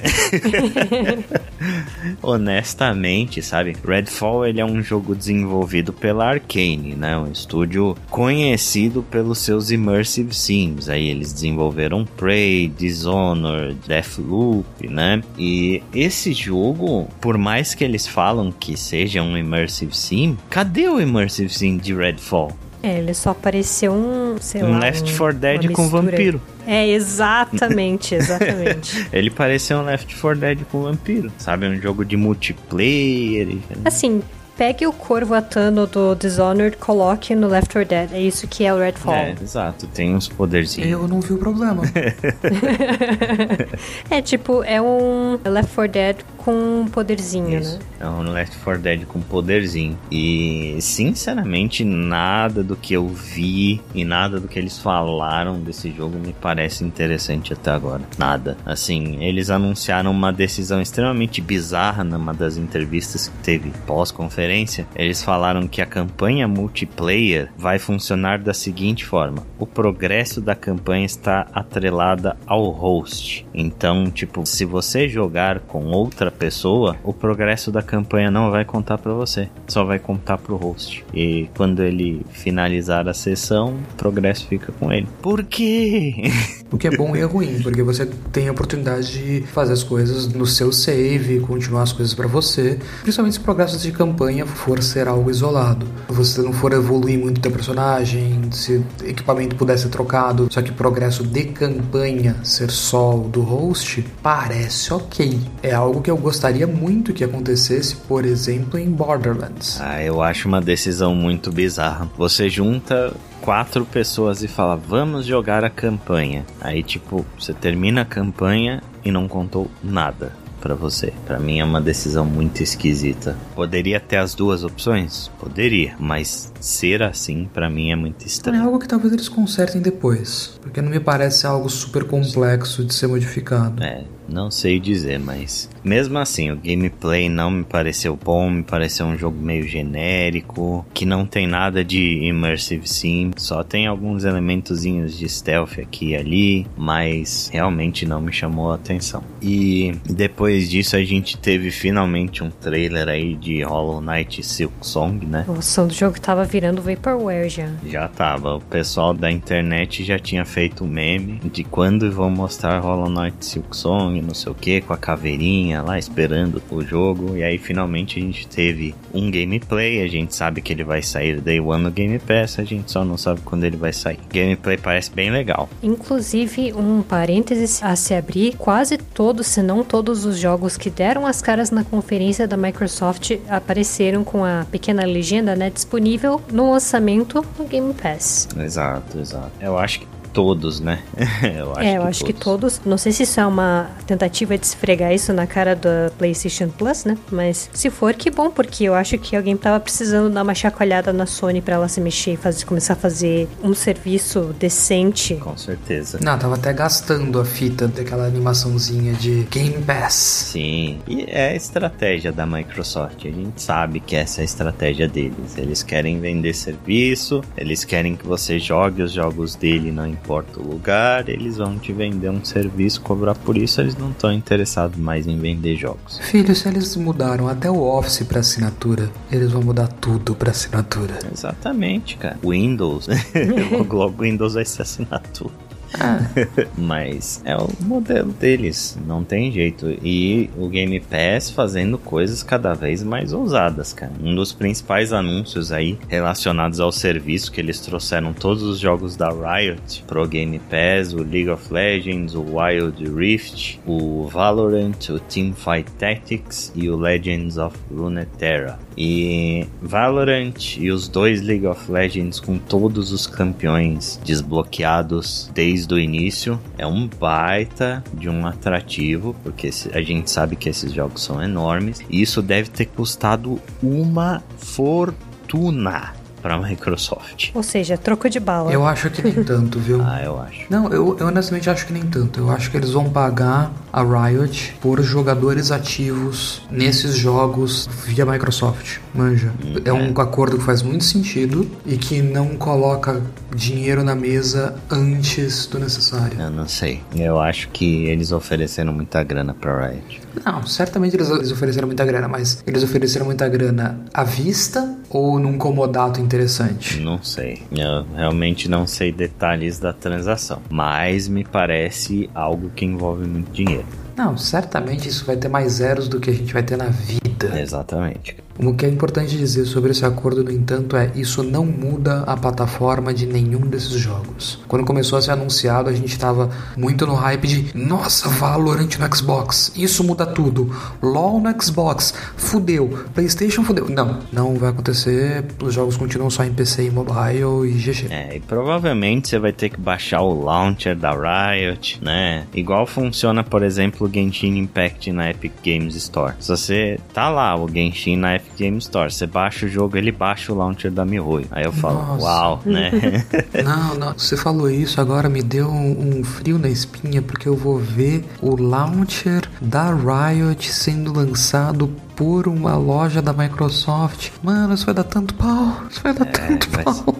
Honestamente, sabe? Redfall ele é um jogo desenvolvido pela Arkane, né? Um estúdio conhecido pelos seus immersive sims. Aí eles desenvolveram Prey, Dishonored, Deathloop, né? E esse jogo, por mais que eles falam que seja um immersive sim, cadê o immersive sim de Redfall? É, ele só apareceu um, sei um lá, Left 4 Dead com vampiro. É, exatamente, exatamente. ele pareceu um Left 4 Dead com vampiro, sabe? Um jogo de multiplayer. Assim, pegue o corvo atano do Dishonored, coloque no Left 4 Dead. É isso que é o Redfall. É, exato. Tem uns poderzinhos. Eu não vi o problema. é tipo, é um Left 4 Dead com poderzinho, isso. né? É um Left 4 Dead com poderzinho. E, sinceramente, nada do que eu vi e nada do que eles falaram desse jogo me parece interessante até agora. Nada. Assim, eles anunciaram uma decisão extremamente bizarra numa das entrevistas que teve pós-conferência conferência, eles falaram que a campanha multiplayer vai funcionar da seguinte forma: o progresso da campanha está atrelada ao host. Então, tipo, se você jogar com outra pessoa, o progresso da campanha não vai contar para você, só vai contar pro host. E quando ele finalizar a sessão, o progresso fica com ele. Por quê? O que é bom e é ruim, porque você tem a oportunidade de fazer as coisas no seu save, continuar as coisas para você, principalmente se o progresso de campanha for ser algo isolado. Se você não for evoluir muito teu personagem, se equipamento puder ser trocado, só que progresso de campanha ser só o do host, parece ok. É algo que eu gostaria muito que acontecesse, por exemplo, em Borderlands. Ah, eu acho uma decisão muito bizarra. Você junta quatro pessoas e fala, vamos jogar a campanha. Aí, tipo, você termina a campanha e não contou nada para você. Para mim é uma decisão muito esquisita. Poderia ter as duas opções? Poderia, mas ser assim para mim é muito É estranho. algo que talvez eles consertem depois, porque não me parece algo super complexo de ser modificado. É, não sei dizer, mas mesmo assim, o gameplay não me pareceu bom, me pareceu um jogo meio genérico, que não tem nada de immersive sim, só tem alguns elementozinhos de stealth aqui e ali, mas realmente não me chamou a atenção. E depois disso a gente teve finalmente um trailer aí de Hollow Knight Silk Song, né? O som do jogo tava virando Vaporware já. Já tava. O pessoal da internet já tinha feito um meme de quando vão mostrar Hollow Knight Silk Song, não sei o que, com a caveirinha lá esperando o jogo. E aí finalmente a gente teve um gameplay. A gente sabe que ele vai sair Day One no Game Pass, a gente só não sabe quando ele vai sair. Gameplay parece bem legal. Inclusive, um parênteses a se abrir, quase todos, se não todos os jogos que deram as caras na conferência da Microsoft apareceram com a pequena legenda, né, disponível no lançamento no Game Pass. Exato, exato. Eu acho que todos, né? eu acho é, eu que acho que todos. todos. Não sei se isso é uma tentativa de esfregar isso na cara da PlayStation Plus, né? Mas se for, que bom, porque eu acho que alguém tava precisando dar uma chacoalhada na Sony pra ela se mexer e fazer, começar a fazer um serviço decente. Com certeza. Não, tava até gastando a fita daquela animaçãozinha de Game Pass. Sim, e é a estratégia da Microsoft. A gente sabe que essa é a estratégia deles. Eles querem vender serviço, eles querem que você jogue os jogos dele, não importa o lugar. Eles vão te vender um serviço, cobrar por isso. Eles não estão interessados mais em vender jogos. Filho, se eles mudaram até o Office pra assinatura, eles vão mudar tudo pra assinatura. Exatamente, cara. Windows, logo logo Windows vai ser assinatura. Mas é o modelo deles, não tem jeito. E o Game Pass fazendo coisas cada vez mais ousadas, cara. Um dos principais anúncios aí relacionados ao serviço que eles trouxeram todos os jogos da Riot pro Game Pass, o League of Legends, o Wild Rift, o Valorant, o Teamfight Tactics e o Legends of Runeterra. E Valorant e os dois League of Legends com todos os campeões desbloqueados desde o início. É um baita de um atrativo, porque a gente sabe que esses jogos são enormes. E isso deve ter custado uma fortuna para a Microsoft. Ou seja, troco de bala. Eu acho que nem tanto, viu? Ah, eu acho. Não, eu, eu honestamente acho que nem tanto. Eu acho que eles vão pagar a Riot por jogadores ativos nesses jogos via Microsoft. Manja. É um acordo que faz muito sentido e que não coloca dinheiro na mesa antes do necessário. Eu não sei. Eu acho que eles ofereceram muita grana pra Riot. Não, certamente eles, eles ofereceram muita grana, mas eles ofereceram muita grana à vista ou num comodato interessante? Não sei. Eu realmente não sei detalhes da transação. Mas me parece algo que envolve muito dinheiro. Não, certamente isso vai ter mais zeros do que a gente vai ter na vida. Exatamente. O que é importante dizer sobre esse acordo, no entanto, é isso não muda a plataforma de nenhum desses jogos. Quando começou a ser anunciado, a gente estava muito no hype de nossa, Valorant no Xbox, isso muda tudo. LoL no Xbox, fudeu. PlayStation fudeu. Não, não vai acontecer. Os jogos continuam só em PC e mobile e GG. É, e provavelmente você vai ter que baixar o launcher da Riot, né? Igual funciona, por exemplo, o Genshin Impact na Epic Games Store. Se você tá lá, o Genshin na Epic Games Store, você baixa o jogo, ele baixa o launcher da MiHoYo. Aí eu falo, Nossa. uau, né? Não, não, você falou isso, agora me deu um, um frio na espinha, porque eu vou ver o launcher da Riot sendo lançado por uma loja da Microsoft. Mano, isso vai dar tanto pau. Isso vai dar tanto vai pau.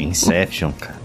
Inception, cara.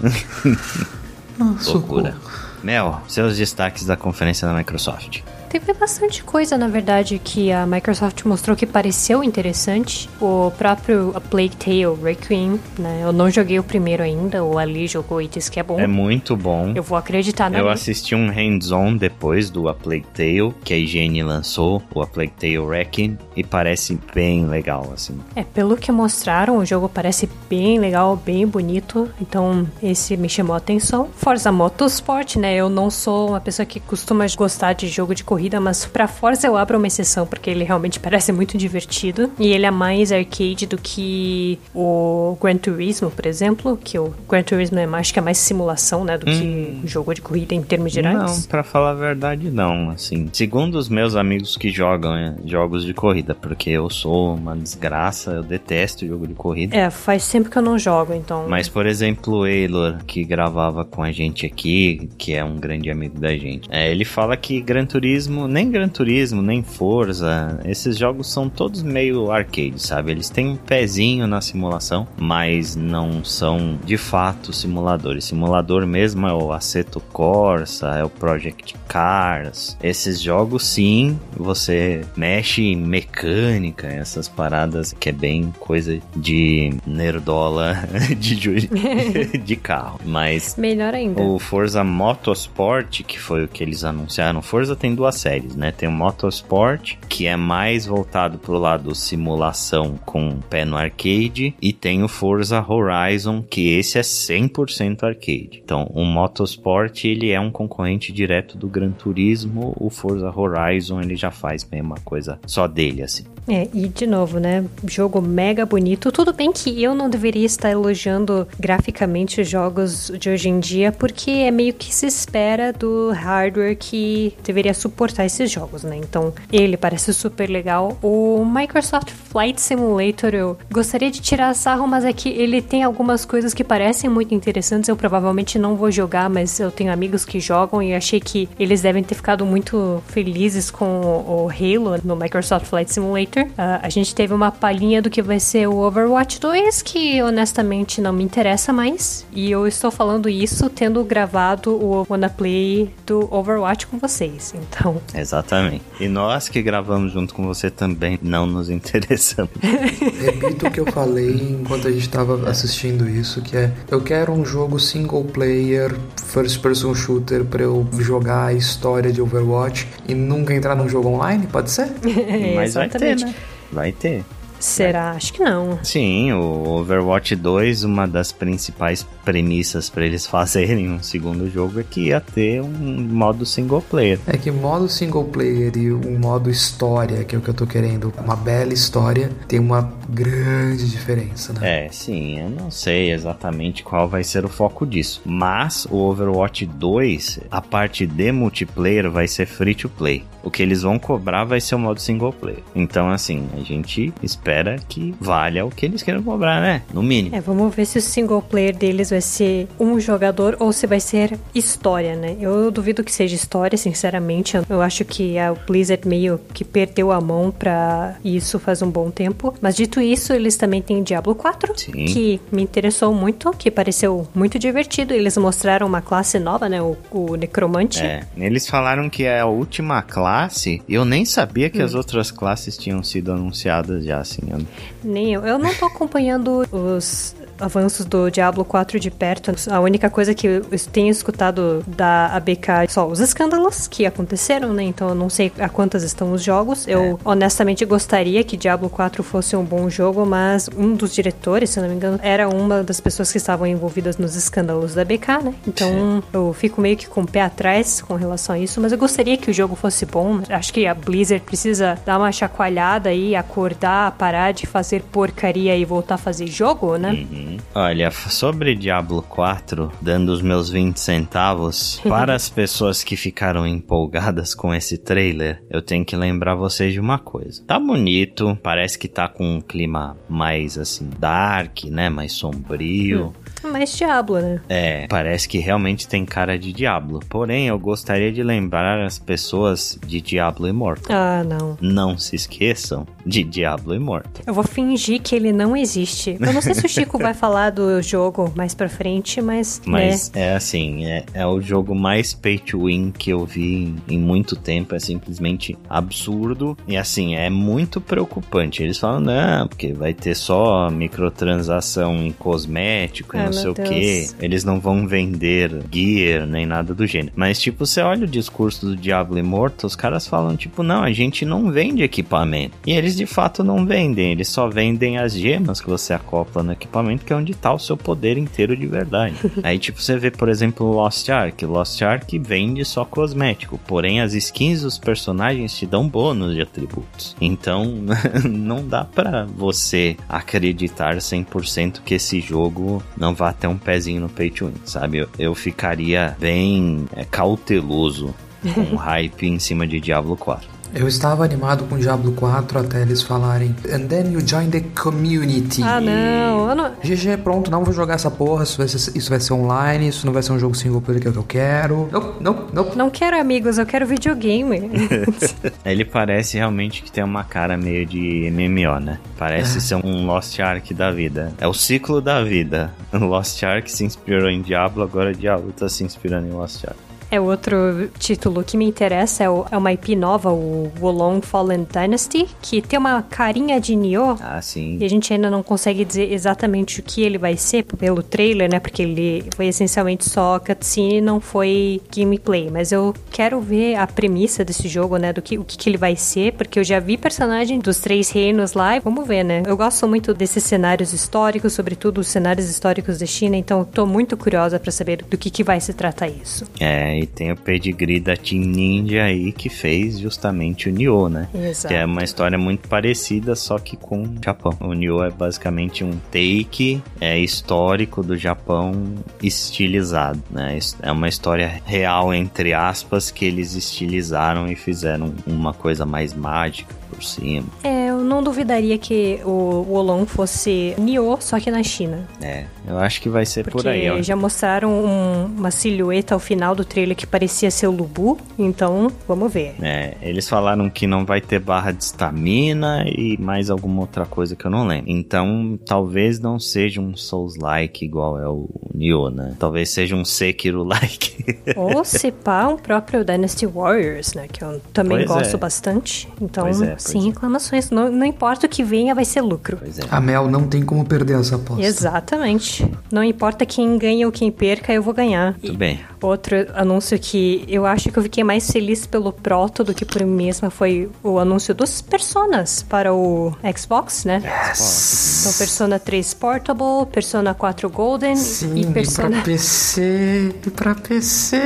Ah, Loucura. socorro. Mel, seus destaques da conferência da Microsoft. Teve bastante coisa, na verdade, que a Microsoft mostrou que pareceu interessante. O próprio A Plague Tale Requiem, né? Eu não joguei o primeiro ainda, o Ali jogou e disse que é bom. É muito bom. Eu vou acreditar na Eu assisti um hands-on depois do A Plague Tale, que a IGN lançou, o A Plague Tale Requiem, e parece bem legal, assim. É, pelo que mostraram, o jogo parece bem legal, bem bonito, então esse me chamou a atenção. Forza Motorsport, né? Eu não sou uma pessoa que costuma gostar de jogo de corrida, mas pra Forza eu abro uma exceção, porque ele realmente parece muito divertido. E ele é mais arcade do que o Gran Turismo, por exemplo, que o Gran Turismo é mais, acho que é mais simulação, né, do hum. que jogo de corrida em termos gerais. Não, pra falar a verdade, não, assim. Segundo os meus amigos que jogam é, jogos de corrida, porque eu sou uma desgraça, eu detesto jogo de corrida. É, faz tempo que eu não jogo, então... Mas, por exemplo, o Eilor, que gravava com a gente aqui, que é um grande amigo da gente, é, ele fala que Gran Turismo, nem Gran Turismo, nem Forza, esses jogos são todos meio arcade, sabe? Eles têm um pezinho na simulação, mas não são de fato simuladores. Simulador mesmo é o Assetto Corsa, é o Project Cars. Esses jogos, sim, você mexe em mecânica, essas paradas que é bem coisa de nerdola de, de carro. Mas melhor ainda. O Forza Motorsport, que foi o que eles anunciaram. Forza tem duas séries, né? Tem o Motorsport, que é mais voltado pro lado simulação com pé no arcade, e tem o Forza Horizon, que esse é 100% arcade. Então, o Motorsport, ele é um concorrente direto do Gran Turismo, o Forza Horizon, ele já faz a mesma coisa só dele, assim. É, e de novo, né? Jogo mega bonito. Tudo bem que eu não deveria estar elogiando graficamente os jogos de hoje em dia, porque é meio que se espera do hardware que deveria suportar esses jogos, né? Então, ele parece super legal. O Microsoft Flight Simulator, eu gostaria de tirar sarro, mas é que ele tem algumas coisas que parecem muito interessantes. Eu provavelmente não vou jogar, mas eu tenho amigos que jogam e achei que eles devem ter ficado muito felizes com o Halo no Microsoft Flight Simulator. Twitter. Uh, a gente teve uma palhinha do que vai ser o Overwatch 2, que honestamente não me interessa mais. E eu estou falando isso tendo gravado o Wanna Play do Overwatch com vocês. Então. Exatamente. E nós que gravamos junto com você também não nos interessamos. Repito o que eu falei enquanto a gente estava assistindo isso, que é eu quero um jogo single player, first person shooter para eu jogar a história de Overwatch e nunca entrar num jogo online, pode ser? Mas vai ter, né? Vai ter. Será? Acho que não. Sim, o Overwatch 2, uma das principais premissas para eles fazerem um segundo jogo é que ia ter um modo single player. É que modo single player e um modo história, que é o que eu tô querendo, uma bela história, tem uma grande diferença, né? É, sim, eu não sei exatamente qual vai ser o foco disso, mas o Overwatch 2, a parte de multiplayer vai ser free to play. O que eles vão cobrar vai ser o modo single player. Então, assim, a gente espera espera que valha o que eles querem cobrar, né? No mínimo. É, vamos ver se o single player deles vai ser um jogador ou se vai ser história, né? Eu duvido que seja história, sinceramente. Eu acho que a Blizzard meio que perdeu a mão pra isso faz um bom tempo. Mas dito isso, eles também têm Diablo 4, Sim. que me interessou muito, que pareceu muito divertido. Eles mostraram uma classe nova, né? O, o Necromante. É, eles falaram que é a última classe. Eu nem sabia que hum. as outras classes tinham sido anunciadas já, assim. Nem eu. Eu não tô acompanhando os avanços do Diablo 4 de perto. A única coisa que eu tenho escutado da ABK é só os escândalos que aconteceram, né? Então eu não sei a quantas estão os jogos. Eu é. honestamente gostaria que Diablo 4 fosse um bom jogo, mas um dos diretores, se não me engano, era uma das pessoas que estavam envolvidas nos escândalos da ABK, né? Então Sim. eu fico meio que com o pé atrás com relação a isso, mas eu gostaria que o jogo fosse bom. Acho que a Blizzard precisa dar uma chacoalhada aí, acordar, parar de fazer porcaria e voltar a fazer jogo, né? Uhum. Olha, sobre Diablo 4, dando os meus 20 centavos, para as pessoas que ficaram empolgadas com esse trailer, eu tenho que lembrar vocês de uma coisa. Tá bonito, parece que tá com um clima mais assim, dark, né? Mais sombrio. Mais Diablo, né? É, parece que realmente tem cara de Diablo. Porém, eu gostaria de lembrar as pessoas de Diablo Immortal. Ah, não. Não se esqueçam de Diablo Immortal. Eu vou fingir que ele não existe. Eu não sei se o Chico vai falar do jogo mais pra frente, mas. Mas né? é assim, é, é o jogo mais pay to win que eu vi em, em muito tempo. É simplesmente absurdo. E assim, é muito preocupante. Eles falam, não, porque vai ter só microtransação em cosmético e Ai, não sei meu o que. Deus. Eles não vão vender gear nem nada do gênero. Mas, tipo, você olha o discurso do Diablo Immortal, os caras falam, tipo, não, a gente não vende equipamento. E eles de fato não vendem, eles só vendem as gemas que você acopla no equipamento, que é onde tá o seu poder inteiro de verdade. Aí, tipo, você vê, por exemplo, o Lost Ark. Lost Ark vende só cosmético, porém as skins dos personagens te dão bônus de atributos. Então, não dá pra você acreditar 100% que esse jogo não vá ter um pezinho no pay to win, sabe? Eu, eu ficaria bem é, cauteloso com hype em cima de Diablo 4. Eu estava animado com Diablo 4 até eles falarem And then you join the community. Ah, não. Eu não... GG, pronto, não vou jogar essa porra, isso vai, ser, isso vai ser online, isso não vai ser um jogo single player que é o que eu quero. Não, não, não. Não quero amigos, eu quero videogame. Ele parece realmente que tem uma cara meio de MMO, né? Parece ser um Lost Ark da vida. É o ciclo da vida. O Lost Ark se inspirou em Diablo, agora Diablo tá se inspirando em Lost Ark. É outro título que me interessa, é, o- é uma IP nova, o Wolong Fallen Dynasty, que tem uma carinha de Nioh. Ah, sim. E a gente ainda não consegue dizer exatamente o que ele vai ser pelo trailer, né? Porque ele foi essencialmente só cutscene e não foi gameplay. Mas eu quero ver a premissa desse jogo, né? Do que, o que, que ele vai ser, porque eu já vi personagem dos Três Reinos lá e vamos ver, né? Eu gosto muito desses cenários históricos, sobretudo os cenários históricos da China, então eu tô muito curiosa pra saber do que, que vai se tratar isso. É, e tem o pedigree da Team Ninja aí que fez justamente o Nioh, né? Exato. Que é uma história muito parecida, só que com o Japão. O Nioh é basicamente um take é, histórico do Japão estilizado, né? É uma história real, entre aspas, que eles estilizaram e fizeram uma coisa mais mágica por cima. É, eu não duvidaria que o Wolong fosse Nioh, só que na China. É, eu acho que vai ser Porque por aí. ó. já mostraram um- uma silhueta ao final do trailer que parecia ser o Lubu, então vamos ver. É, eles falaram que não vai ter barra de estamina e mais alguma outra coisa que eu não lembro. Então, talvez não seja um Souls-like igual é o Nioh, né? Talvez seja um Sekiro-like. Ou se pá, um próprio Dynasty Warriors, né? Que eu também Pois gosto é. bastante. Então, é, sem é. reclamações. Não, não importa o que venha, vai ser lucro. pois é. A Mel não tem como perder essa aposta. Exatamente. Não importa quem ganha ou quem perca, eu vou ganhar. Tudo bem. Outro anúncio que eu acho que eu fiquei mais feliz pelo Proto do que por mim mesma foi o anúncio dos Personas para o Xbox, né? Então, Persona 3 Portable, Persona 4 Golden Sim, e e pra Persona, PC, e pra PC.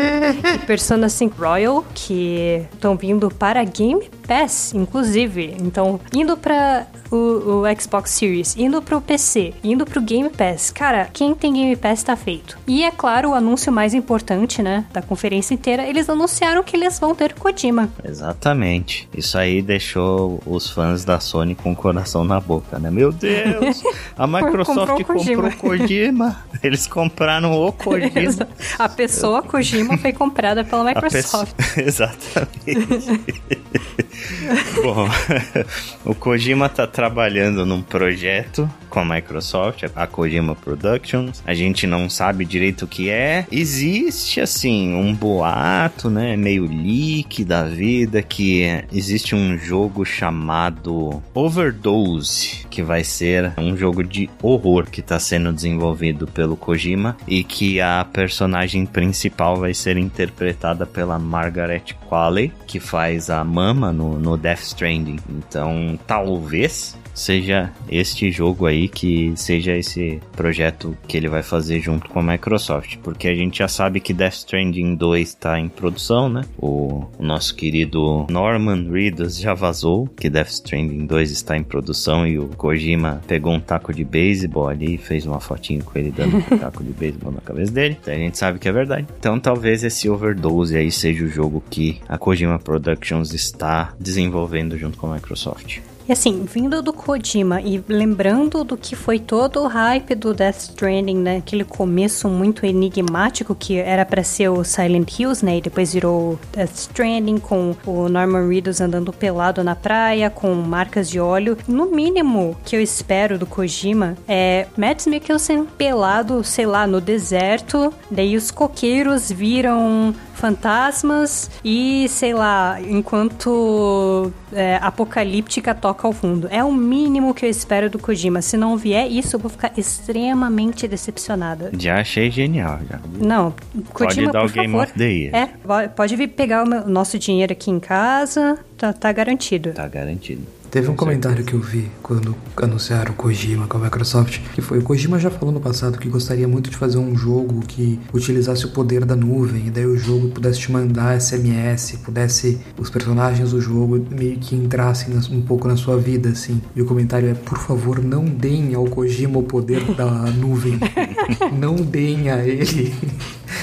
Persona 5 Royal, que estão vindo para Game Pass, inclusive. Então, indo para o, o Xbox Series, indo pro PC, indo pro Game Pass. Cara, quem tem Game Pass tá feito. E é claro, o anúncio mais importante, né, da conferência inteira, eles anunciaram que eles vão ter Kojima. Exatamente. Isso aí deixou os fãs da Sony com o coração na boca, né? Meu Deus! A Microsoft Comprou comprou Kojima. Eles compraram o Kojima. A pessoa Kojima foi comprada pela Microsoft. Exatamente. Bom, o Kojima tá trabalhando num projeto com a Microsoft, a Kojima Productions. A gente não sabe direito o que é. Existe, assim, um boato, né? Meio leak da vida que existe um jogo chamado Overdose, que vai ser um jogo de horror que tá sendo desenvolvido pelo Kojima e que a personagem principal vai ser interpretada pela Margaret Qualley, que faz a Mama no, no Death Stranding. Então, talvez seja este jogo aí que seja esse projeto que ele vai fazer junto com a Microsoft, porque a gente já sabe que Death Stranding 2 está em produção, né? O, o nosso querido Norman Reedus já vazou que Death Stranding 2 está em produção e o Kojima pegou um taco de beisebol ali e fez uma fotinho com ele dando um taco de beisebol na cabeça dele. Então a gente sabe que é verdade. Então talvez esse Overdose aí seja o jogo que a Kojima Productions está desenvolvendo junto com a Microsoft. E assim, vindo do Kojima e lembrando do que foi todo o hype do Death Stranding, né? Aquele começo muito enigmático que era para ser o Silent Hills, né? E depois virou Death Stranding com o Norman Reedus andando pelado na praia, com marcas de óleo. No mínimo que eu espero do Kojima é Mads Mikkelsen pelado, sei lá, no deserto. Daí os coqueiros viram fantasmas e, sei lá, enquanto é, apocalíptica toca ao fundo. É o mínimo que eu espero do Kojima. Se não vier isso, eu vou ficar extremamente decepcionada. Já achei genial, já. Não, Kojima, pode dar por o Game favor. of the Year. É, pode vir pegar o meu- nosso dinheiro aqui em casa, tá, tá garantido. Tá garantido. Teve um Com comentário que eu vi quando anunciaram o Kojima com a Microsoft, que foi o Kojima já falou no passado que gostaria muito de fazer um jogo que utilizasse o poder da nuvem, e daí o jogo pudesse te mandar SMS, pudesse os personagens do jogo meio que entrassem um pouco na sua vida, assim. E o comentário é, por favor, não deem ao Kojima o poder da nuvem. não deem a ele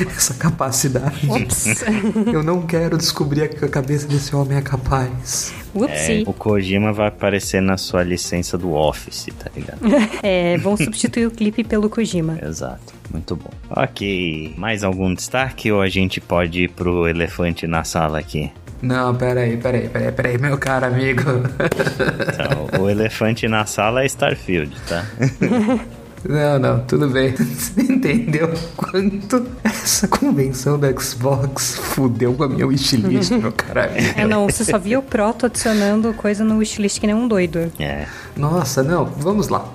essa capacidade. Ops. Eu não quero descobrir que a cabeça desse homem é capaz. É, o Kojima vai aparecer na sua licença do Office, tá ligado? É, vão substituir o clipe pelo Kojima. Exato. Muito bom. Ok. Mais algum destaque ou a gente pode ir pro elefante na sala aqui? Não, peraí, peraí, peraí, peraí, meu caro amigo. Então, o elefante na sala é Starfield, tá? Não, não, tudo bem. Você entendeu quanto essa convenção da Xbox fudeu com a minha wishlist, meu caro amigo? É, não, você só viu o Proto adicionando coisa no wishlist que nem um doido. É. Nossa, não, vamos lá.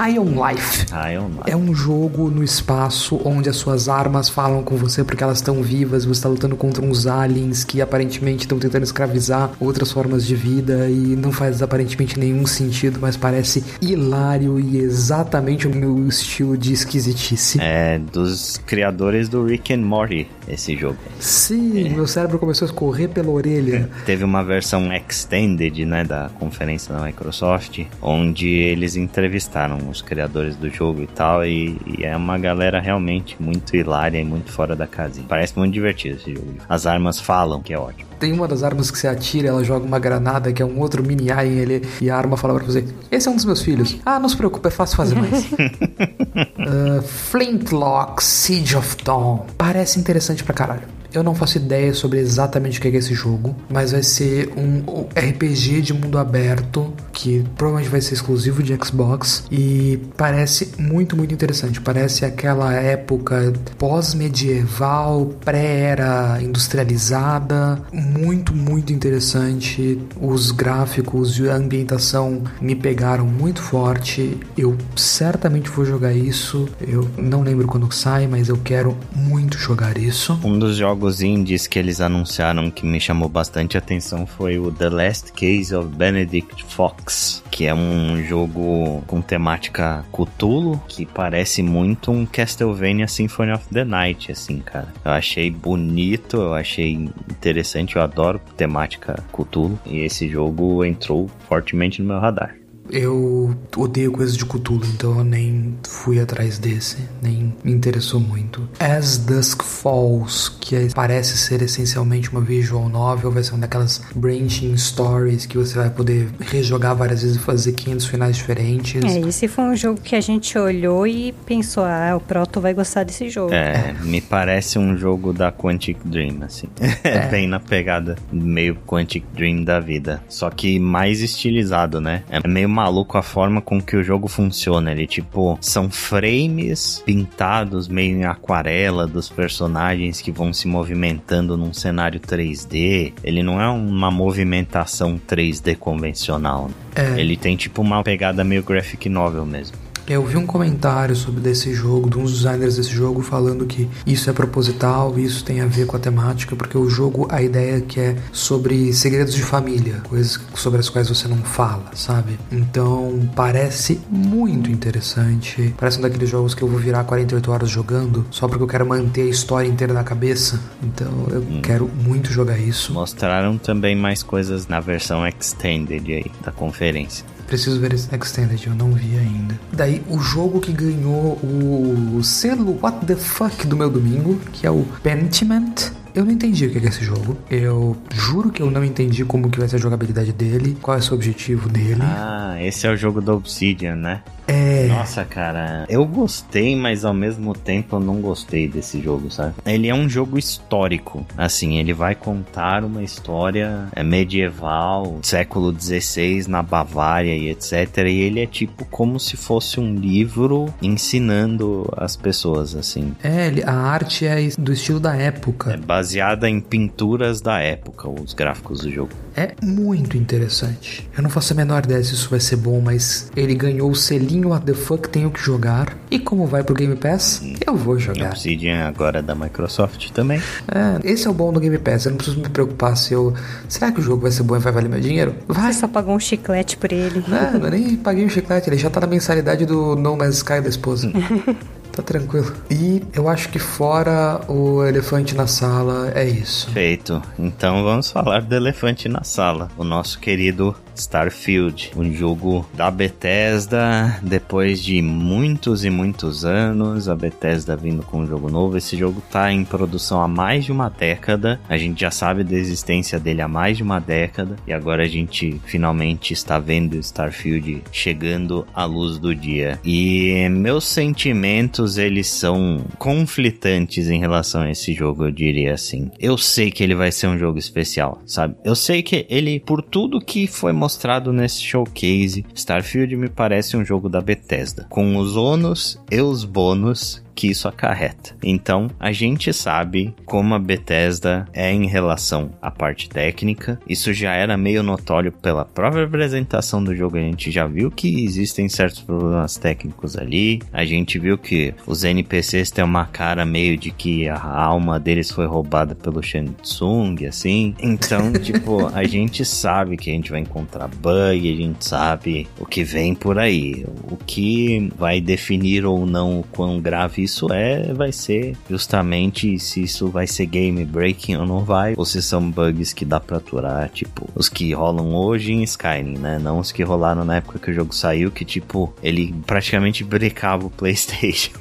High on Life. Ah, eu não. É um jogo no espaço onde as suas armas falam com você porque elas estão vivas, você está lutando contra uns aliens que aparentemente estão tentando escravizar outras formas de vida e não faz aparentemente nenhum sentido, mas parece hilário e exatamente o meu estilo de esquisitice. É dos criadores do Rick and Morty, esse jogo. Sim, meu cérebro começou a escorrer pela orelha. Teve uma versão extended, né, da conferência da Microsoft, onde eles entrevistaram os criadores do jogo e tal, e, e é uma galera realmente muito hilária e muito fora da casinha. Parece muito divertido esse jogo. As armas falam, que é ótimo. Tem uma das armas que você atira, ela joga uma granada, que é um outro mini alien ali, e a arma fala pra você: Esse é um dos meus filhos. Ah, não se preocupe, é fácil fazer mais. Uh, Flintlock Siege of Dawn. Parece interessante pra caralho. Eu não faço ideia sobre exatamente o que é esse jogo, mas vai ser um RPG de mundo aberto que provavelmente vai ser exclusivo de Xbox e parece muito, muito interessante. Parece aquela época pós-medieval, pré-era industrializada, muito, muito interessante. Os gráficos e a ambientação me pegaram muito forte. Eu certamente vou jogar isso. Eu não lembro quando sai, mas eu quero muito jogar isso. Um dos jogos indies que eles anunciaram que me chamou bastante atenção foi o The Last Case of Benedict Fox, que é um jogo com temática Cthulhu, que parece muito um Castlevania Symphony of the Night, assim, cara. Eu achei bonito, eu achei interessante, eu adoro temática Cthulhu, e esse jogo entrou fortemente no meu radar. Eu odeio coisas de Cthulhu, então eu nem fui atrás desse, nem me interessou muito. As Dusk Falls, que é- parece ser essencialmente uma visual novel, vai ser uma daquelas branching stories que você vai poder rejogar várias vezes e fazer 500 finais diferentes. É, esse foi um jogo que a gente olhou e pensou, ah, o Proto vai gostar desse jogo. É, me parece um jogo da Quantic Dream, assim. É bem na pegada meio Quantic Dream da vida. Só que mais estilizado, né? É meio maluco a forma com que o jogo funciona. Ele, tipo, são frames pintados meio em aquarela dos personagens que vão se movimentando num cenário 3D. Ele não é uma movimentação 3D convencional. né? É. Ele tem, tipo, uma pegada meio graphic novel mesmo. Eu vi um comentário sobre desse jogo, de uns designers desse jogo, falando que isso é proposital, isso tem a ver com a temática, porque o jogo, a ideia é que é sobre segredos de família, coisas sobre as quais você não fala, sabe? Então, parece muito interessante. Parece um daqueles jogos que eu vou virar 48 horas jogando, só porque eu quero manter a história inteira na cabeça. Então, eu quero muito jogar isso. Mostraram também mais coisas na versão extended aí da conferência. Preciso ver esse Extended, eu não vi ainda. Daí, o jogo que ganhou o selo What the Fuck do meu domingo, que é o Pentiment. Eu não entendi o que é esse jogo. Eu juro que eu não entendi como que vai ser a jogabilidade dele, qual é o seu objetivo dele. Ah, esse é o jogo da Obsidian, né? É. Nossa, cara, eu gostei, mas ao mesmo tempo eu não gostei desse jogo, sabe? Ele é um jogo histórico, assim, ele vai contar uma história é, medieval, século XVI na Bavária e etc. E ele é tipo como se fosse um livro ensinando as pessoas, assim. É, a arte é do estilo da É época. baseada em pinturas da época, os gráficos do jogo. É muito interessante. Eu não faço a menor ideia se isso vai ser bom, mas ele ganhou o selinho What the fuck, tenho que jogar. E como vai pro Game Pass, eu vou jogar. Obsidian agora é da Microsoft também. É, esse é o bom do Game Pass. Eu não preciso me preocupar se eu. Será que o jogo vai ser bom e vai valer meu dinheiro? Vai! Você só pagou um chiclete por ele. Não, eu nem paguei o chiclete, ele já tá na mensalidade do No Man's Sky da esposa. tá tranquilo. E eu acho que fora o elefante na sala, é isso. Feito. Então vamos falar do elefante na sala. O nosso querido Starfield, um jogo da Bethesda. Depois de muitos e muitos anos, a Bethesda vindo com um jogo novo. Esse jogo tá em produção há mais de uma década. A gente já sabe da existência dele há mais de uma década. E agora a gente finalmente está vendo Starfield chegando à luz do dia. E meus sentimentos, eles são conflitantes em relação a esse jogo, eu diria assim. Eu sei que ele vai ser um jogo especial, sabe? Eu sei que ele, por tudo que foi mostrado nesse showcase, Starfield me parece um jogo da Bethesda, com os ônus e os bônus que isso acarreta. Então, a gente sabe como a Bethesda é em relação à parte técnica. Isso já era meio notório pela própria apresentação do jogo. A gente já viu que existem certos problemas técnicos ali. A gente viu que os NPCs têm uma cara meio de que a alma deles foi roubada pelo Shang assim. Então, tipo, a gente sabe que a gente vai encontrar bug, a gente sabe o que vem por aí. O que vai definir ou não o quão grave isso é, vai ser justamente se isso vai ser game breaking ou não vai, ou se são bugs que dá pra aturar, tipo, os que rolam hoje em Skyrim, né? Não os que rolaram na época que o jogo saiu, que tipo, ele praticamente brecava o PlayStation.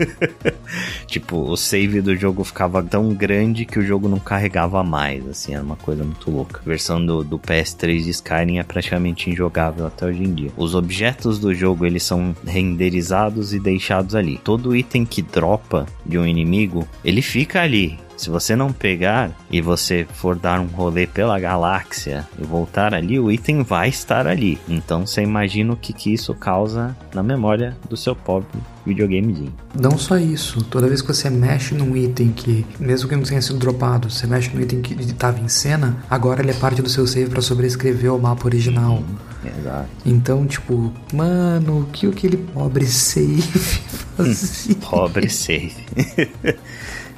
tipo, o save do jogo ficava tão grande que o jogo não carregava mais, assim, era uma coisa muito louca. A versão do, do PS3 de Skyrim é praticamente injogável até hoje em dia. Os objetos do jogo, eles são renderizados e deixados ali. Todo item que de um inimigo, ele fica ali. Se você não pegar e você for dar um rolê pela galáxia e voltar ali, o item vai estar ali. Então você imagina o que, que isso causa na memória do seu pobre videogamezinho. Não só isso, toda vez que você mexe num item que, mesmo que não tenha sido dropado, você mexe num item que estava em cena, agora ele é parte do seu save para sobrescrever o mapa original. Exato. Então, tipo, mano, o que aquele pobre save fazia? Pobre save.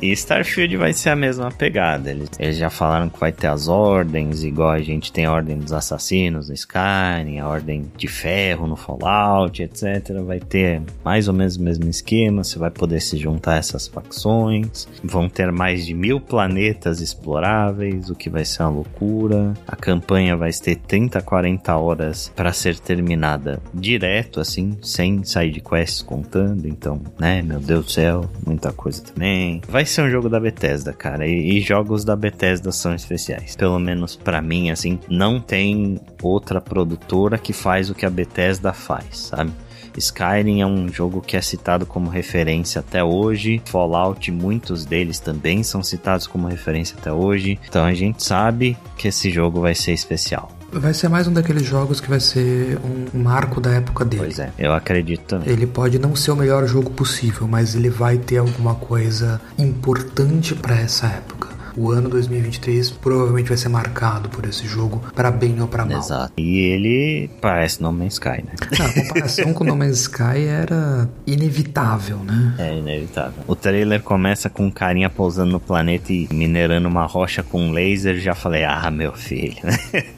E Starfield vai ser a mesma pegada. Eles, eles já falaram que vai ter as ordens, igual a gente tem a ordem dos assassinos no Skyrim, a ordem de ferro no Fallout, etc. Vai ter mais ou menos o mesmo esquema. Você vai poder se juntar a essas facções. Vão ter mais de mil planetas exploráveis, o que vai ser uma loucura. A campanha vai ter 30, 40 horas para ser terminada direto, assim, sem side quests contando. Então, né, meu Deus do céu, muita coisa também. Vai ser um jogo da Bethesda, cara. E, e jogos da Bethesda são especiais. Pelo menos para mim, assim, não tem outra produtora que faz o que a Bethesda faz, sabe? Skyrim é um jogo que é citado como referência até hoje. Fallout, muitos deles também são citados como referência até hoje. Então a gente sabe que esse jogo vai ser especial. Vai ser mais um daqueles jogos que vai ser um marco da época dele. Pois é, eu acredito também. Ele pode não ser o melhor jogo possível, mas ele vai ter alguma coisa importante para essa época. O ano 2023 provavelmente vai ser marcado por esse jogo, para bem ou para mal. Exato. E ele parece No Man's Sky, né? Não, a comparação com No Man's Sky era inevitável, né? É inevitável. O trailer começa com um carinha pousando no planeta e minerando uma rocha com um laser. Já falei, ah, meu filho.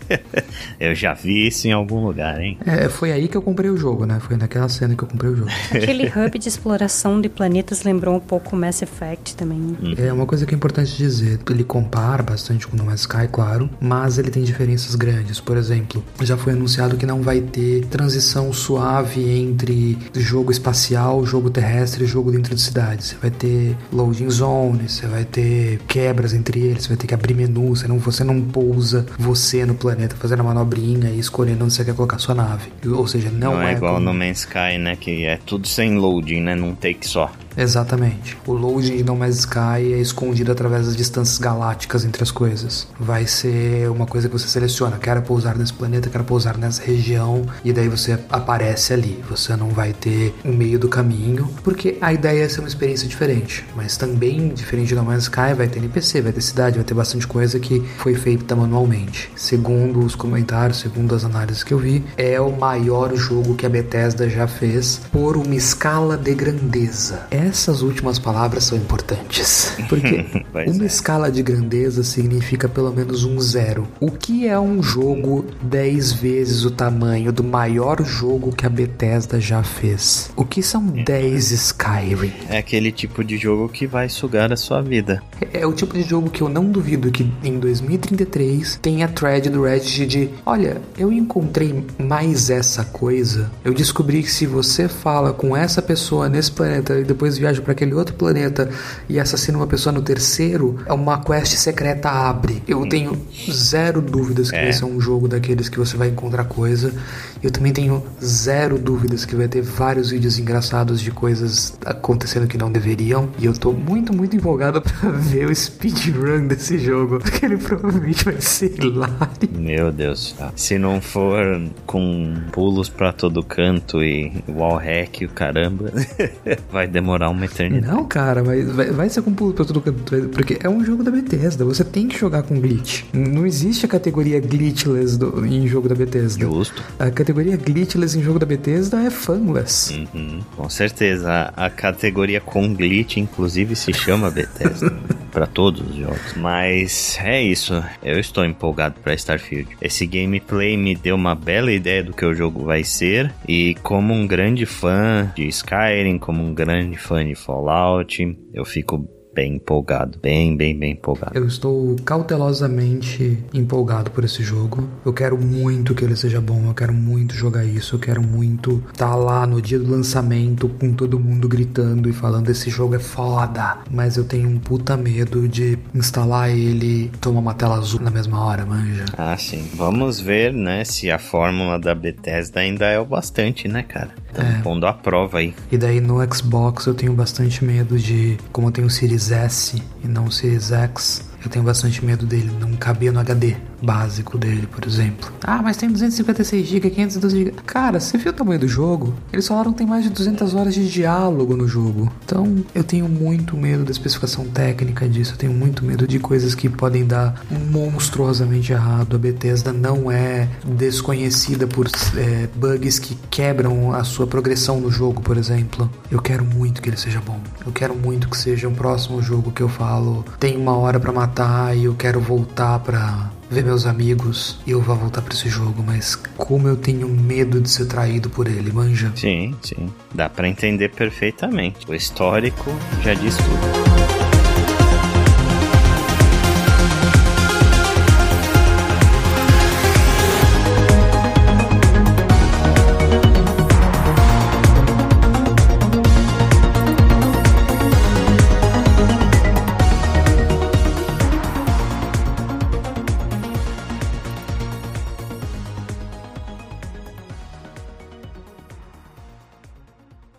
eu já vi isso em algum lugar, hein? É, foi aí que eu comprei o jogo, né? Foi naquela cena que eu comprei o jogo. Aquele hub de exploração de planetas lembrou um pouco Mass Effect também. É uma coisa que é importante dizer. Ele compara bastante com No Man's Sky, claro, mas ele tem diferenças grandes. Por exemplo, já foi anunciado que não vai ter transição suave entre jogo espacial, jogo terrestre e jogo dentro de cidade. Você vai ter loading zones, você vai ter quebras entre eles, você vai ter que abrir menu, você não, você não pousa você no planeta fazendo a manobrinha e escolhendo onde você quer colocar sua nave. Ou seja, não, Não é, é igual como- no Man's Sky, né? Que é tudo sem loading, né? Num take só. Exatamente. O loading de No Man's Sky é escondido através das distâncias galácticas entre as coisas. Vai ser uma coisa que você seleciona, quero pousar nesse planeta, quero pousar nessa região, e daí você aparece ali. Você não vai ter um meio do caminho, porque a ideia é ser uma experiência diferente. Mas também, diferente de No Man's Sky, vai ter NPC, vai ter cidade, vai ter bastante coisa que foi feita manualmente. Segundo os comentários, segundo as análises que eu vi, é o maior jogo que a Bethesda já fez por uma escala de grandeza. Essas últimas palavras são importantes. Porque uma é. escala de grandeza significa pelo menos um zero. O que é um jogo 10 vezes o tamanho do maior jogo que a Bethesda já fez? O que são 10 Skyrim? É aquele tipo de jogo que vai sugar a sua vida. É o tipo de jogo que eu não duvido que em 2033 tenha thread do Reddit de olha, eu encontrei mais essa coisa. Eu descobri que se você fala com essa pessoa nesse planeta e depois viaja para aquele outro planeta e assassina uma pessoa no terceiro, é uma quest secreta abre. Eu tenho zero dúvidas que É. vai ser um jogo daqueles que você vai encontrar coisa. Eu também tenho zero dúvidas que vai ter vários vídeos engraçados de coisas acontecendo que não deveriam. E eu tô muito, muito empolgado pra ver o speedrun desse jogo. Porque ele provavelmente vai ser hilário. Meu Deus. tá. Se não for com pulos pra todo canto e wall hack e o caramba, vai demorar uma eternidade. Não, cara, mas vai, vai ser com pulo pra tudo canto. Porque é um jogo da Bethesda. Você tem que jogar com glitch. Não existe a categoria glitchless do- em jogo da Bethesda. Justo. A categoria glitchless em jogo da Bethesda é funless. Uhum, com certeza. A, a categoria com glitch, inclusive, se chama Bethesda. Pra todos os jogos. Mas é isso. Eu estou empolgado pra Starfield. Esse gameplay me deu uma bela ideia do que o jogo vai ser. E como um grande fã de Skyrim, como um grande fã de Fallout, eu fico bem empolgado. Bem, bem, bem empolgado. Eu estou cautelosamente empolgado por esse jogo. Eu quero muito que ele seja bom, eu quero muito jogar isso, eu quero muito estar lá no dia do lançamento com todo mundo gritando e falando esse jogo é foda. Mas eu tenho um puta medo de instalar ele e tomar uma tela azul na mesma hora, manja. Ah, sim. Vamos ver, né, se a fórmula da Bethesda ainda é o bastante, né, cara? Estamos É. pondo a prova aí. E daí no Xbox eu tenho bastante medo de, como eu tenho o Series S e não o Series X, eu tenho bastante medo dele não caber no HD básico dele, por exemplo. Ah, mas tem 256 GB, 512 GB. Cara, você viu o tamanho do jogo? Eles falaram que tem mais de 200 horas de diálogo no jogo. Então, eu tenho muito medo da especificação técnica disso. Eu tenho muito medo de coisas que podem dar monstruosamente errado. A Bethesda não é desconhecida por é, bugs que quebram a sua progressão no jogo, por exemplo. Eu quero muito que ele seja bom. Eu quero muito que seja um próximo jogo que eu falo. Tem uma hora pra matar e eu quero voltar pra ver meus amigos e eu vou voltar pra esse jogo, mas como eu tenho medo de ser traído por ele, manja. Sim, sim. Dá pra entender perfeitamente. O histórico já diz tudo.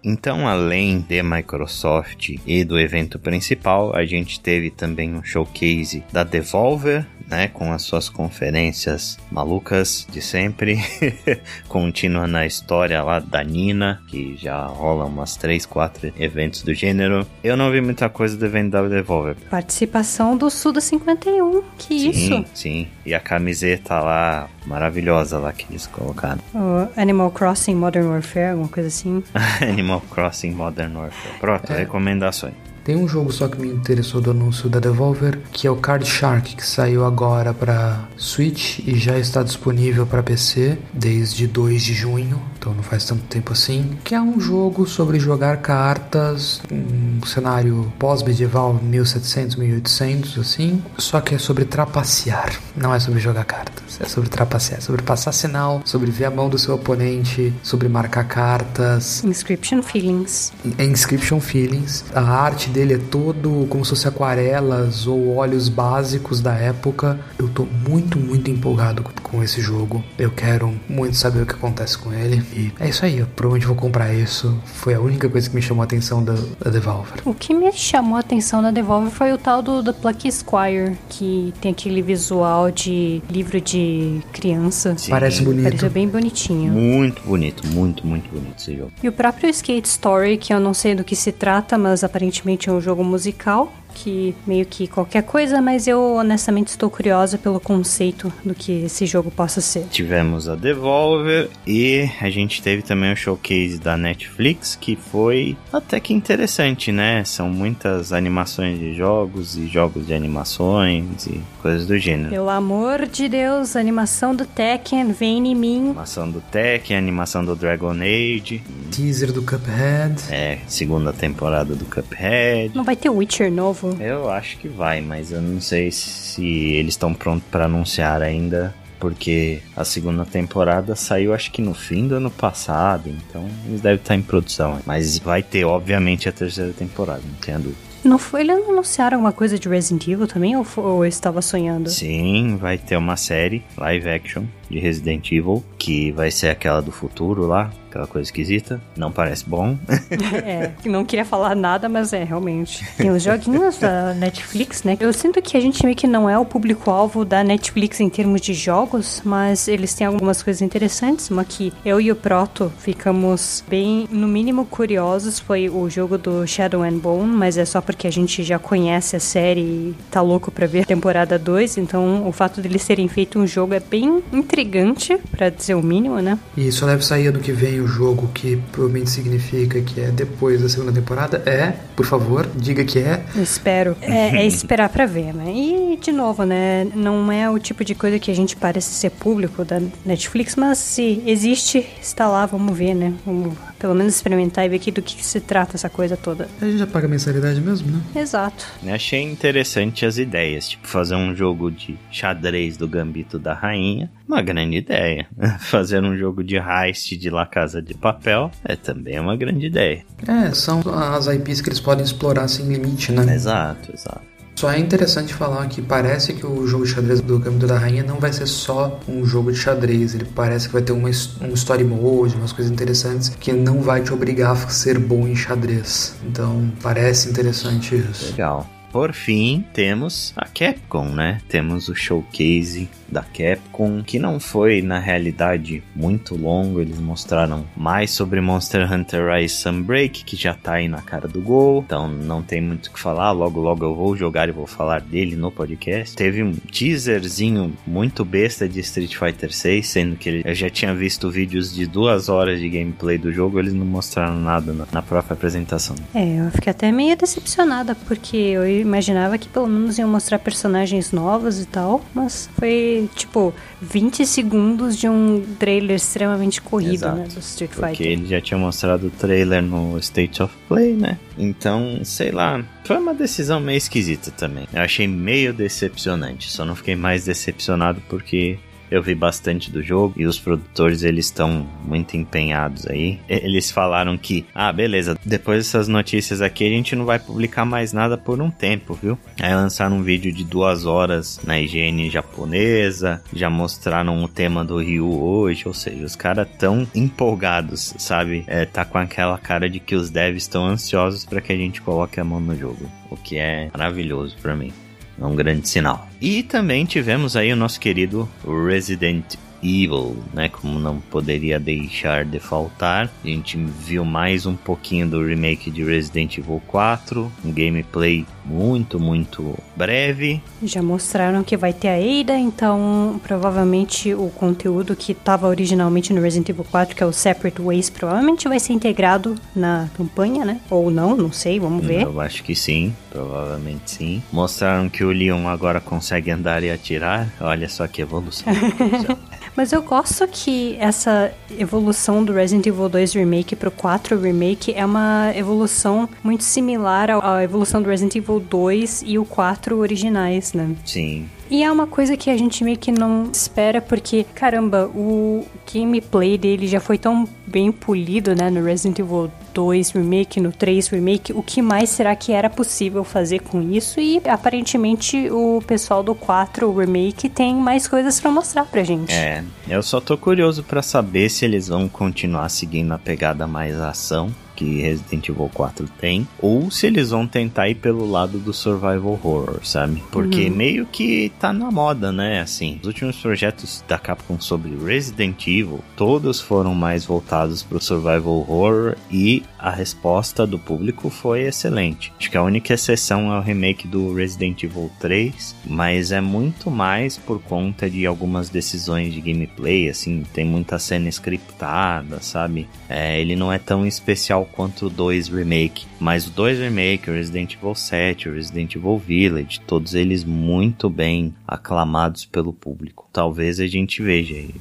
Então, além de Microsoft e do evento principal, a gente teve também um showcase da Devolver, né, com as suas conferências malucas de sempre, contínua na história lá da Nina, que já rola umas 3, 4 eventos do gênero. Eu não vi muita coisa do evento da Devolver. Participação do Suda 51. Que Sim, isso? sim. E a camiseta lá, maravilhosa lá que eles colocaram. O Animal Crossing Modern Warfare, alguma coisa assim. Animal Crossing Modern Warfare. Pronto, recomendações. Tem um jogo só que me interessou do anúncio da Devolver, que é o Card Shark, que saiu agora para Switch e já está disponível para PC desde 2 de junho, então não faz tanto tempo assim. Que é um jogo sobre jogar cartas, um cenário pós-medieval 1700, 1800, assim. Só que é sobre trapacear, não é sobre jogar cartas, é sobre trapacear, sobre passar sinal, sobre ver a mão do seu oponente, sobre marcar cartas. Inscription Feelings. É Inscription Feelings. A arte dele é todo como se fosse aquarelas ou óleos básicos da época. Eu tô muito, muito empolgado com esse jogo. Eu quero muito saber o que acontece com ele. E é isso aí, eu provavelmente vou comprar isso. Foi a única coisa que me chamou a atenção da, da Devolver. O que me chamou a atenção da Devolver foi o tal do, do Plucky Squire, que tem aquele visual de livro de criança. Sim. Parece bonito. Pareceu bem bonitinho. Muito bonito, muito, muito bonito esse jogo. E o próprio Skate Story, que eu não sei do que se trata, mas aparentemente é um jogo musical que meio que qualquer coisa, mas eu honestamente estou curiosa pelo conceito do que esse jogo possa ser. Tivemos a Devolver e a gente teve também o showcase da Netflix, que foi até que interessante, né? São muitas animações de jogos e jogos de animações e coisas do gênero. Pelo amor de Deus, animação do Tekken, vem em mim. Animação do Tekken, animação do Dragon Age. Teaser do Cuphead. É, segunda temporada do Cuphead. Não vai ter Witcher novo? Eu acho que vai, mas eu não sei se eles estão prontos para anunciar ainda, porque a segunda temporada saiu acho que no fim do ano passado, então eles devem estar em produção. Mas vai ter, obviamente, a terceira temporada, não tenha dúvida. Não foi, eles não anunciaram alguma coisa de Resident Evil também, ou, ou eu estava sonhando? Sim, vai ter uma série live action de Resident Evil, que vai ser aquela do futuro lá, aquela coisa esquisita. Não parece bom. é, não queria falar nada, mas é, realmente. Tem os joguinhos da Netflix, né? Eu sinto que a gente meio que não é o público-alvo da Netflix em termos de jogos, mas eles têm algumas coisas interessantes. Uma que eu e o Proto ficamos bem, no mínimo, curiosos foi o jogo do Shadow and Bone, mas é só porque a gente já conhece a série e tá louco pra ver a temporada 2, então o fato deles terem feito um jogo é bem intrigante, para dizer o mínimo, né? E só deve sair ano que vem o jogo, que provavelmente significa que é depois da segunda temporada. É, por favor, diga que é. espero. É, é esperar para ver, né? E, de novo, né? Não é o tipo de coisa que a gente parece ser público da Netflix, mas se existe, está lá, vamos ver, né? Vamos pelo menos experimentar e ver aqui do que, que se trata essa coisa toda. A gente já paga mensalidade mesmo, né? Exato. Eu achei interessante as ideias, tipo fazer um jogo de xadrez do Gambito da Rainha, uma grande ideia. Fazer um jogo de heist de La Casa de Papel é também uma grande ideia. É, são as IPs que eles podem explorar sem limite, né? Exato, exato. Só é interessante falar que parece que o jogo de xadrez do Gambito da Rainha não vai ser só um jogo de xadrez. Ele parece que vai ter uma, um story mode, umas coisas interessantes que não vai te obrigar a ser bom em xadrez. Então parece interessante isso. Legal. Por fim, temos a Capcom, né? Temos o showcase da Capcom, que não foi na realidade muito longo. Eles mostraram mais sobre Monster Hunter Rise Sunbreak, que já tá aí na cara do gol, então não tem muito o que falar. Logo, logo eu vou jogar e vou falar dele no podcast. Teve um teaserzinho muito besta de Street Fighter 6, sendo que eu já tinha visto vídeos de duas horas de gameplay do jogo, eles não mostraram nada na, própria apresentação. É, eu fiquei até meio decepcionada, porque eu imaginava que pelo menos iam mostrar personagens novos e tal, mas foi tipo, 20 segundos de um trailer extremamente corrido, Exato. né? Do Street Fighter. Porque ele já tinha mostrado o trailer no State of Play, né? Então, sei lá, foi uma decisão meio esquisita também. Eu achei meio decepcionante. Só não fiquei mais decepcionado porque eu vi bastante do jogo e os produtores eles estão muito empenhados aí. Eles falaram que, ah, beleza, depois dessas notícias aqui a gente não vai publicar mais nada por um tempo, viu? Aí lançaram um vídeo de duas horas na higiene japonesa, já mostraram o tema do Ryu hoje, ou seja, os caras tão empolgados, sabe? É, tá com aquela cara de que os devs estão ansiosos para que a gente coloque a mão no jogo, o que é maravilhoso para mim. É um grande sinal. E também tivemos aí o nosso querido Resident Evil, né? Como não poderia deixar de faltar. A gente viu mais um pouquinho do remake de Resident Evil 4, um gameplay muito, muito breve. Já mostraram que vai ter a Ada, então provavelmente o conteúdo que estava originalmente no Resident Evil 4, que é o Separate Ways, provavelmente vai ser integrado na campanha, né? Ou não, não sei, vamos ver. Eu acho que sim, provavelmente sim. Mostraram que o Leon agora consegue andar e atirar. Olha só que evolução. Mas eu gosto que essa evolução do Resident Evil 2 Remake pro 4 Remake é uma evolução muito similar à evolução do Resident Evil 2 e o 4 originais, né? Sim. E é uma coisa que a gente meio que não espera, porque, caramba, o gameplay dele já foi tão bem polido, né, no Resident Evil 2 Remake, no 3 Remake. O que mais será que era possível fazer com isso? E aparentemente o pessoal do 4 Remake tem mais coisas para mostrar pra gente. É, eu só tô curioso para saber se eles vão continuar seguindo a pegada mais ação que Resident Evil 4 tem, ou se eles vão tentar ir pelo lado do survival horror, sabe? Porque uhum. meio que tá na moda, né? Assim, os últimos projetos da Capcom sobre Resident Evil, todos foram mais voltados pro survival horror e a resposta do público foi excelente. Acho que a única exceção é o remake do Resident Evil 3, mas é muito mais por conta de algumas decisões de gameplay, assim, tem muita cena scriptada, sabe? É, ele não é tão especial quanto o 2 Remake. Mas o 2 Remake, o Resident Evil 7, o Resident Evil Village, todos eles muito bem aclamados pelo público. Talvez a gente veja aí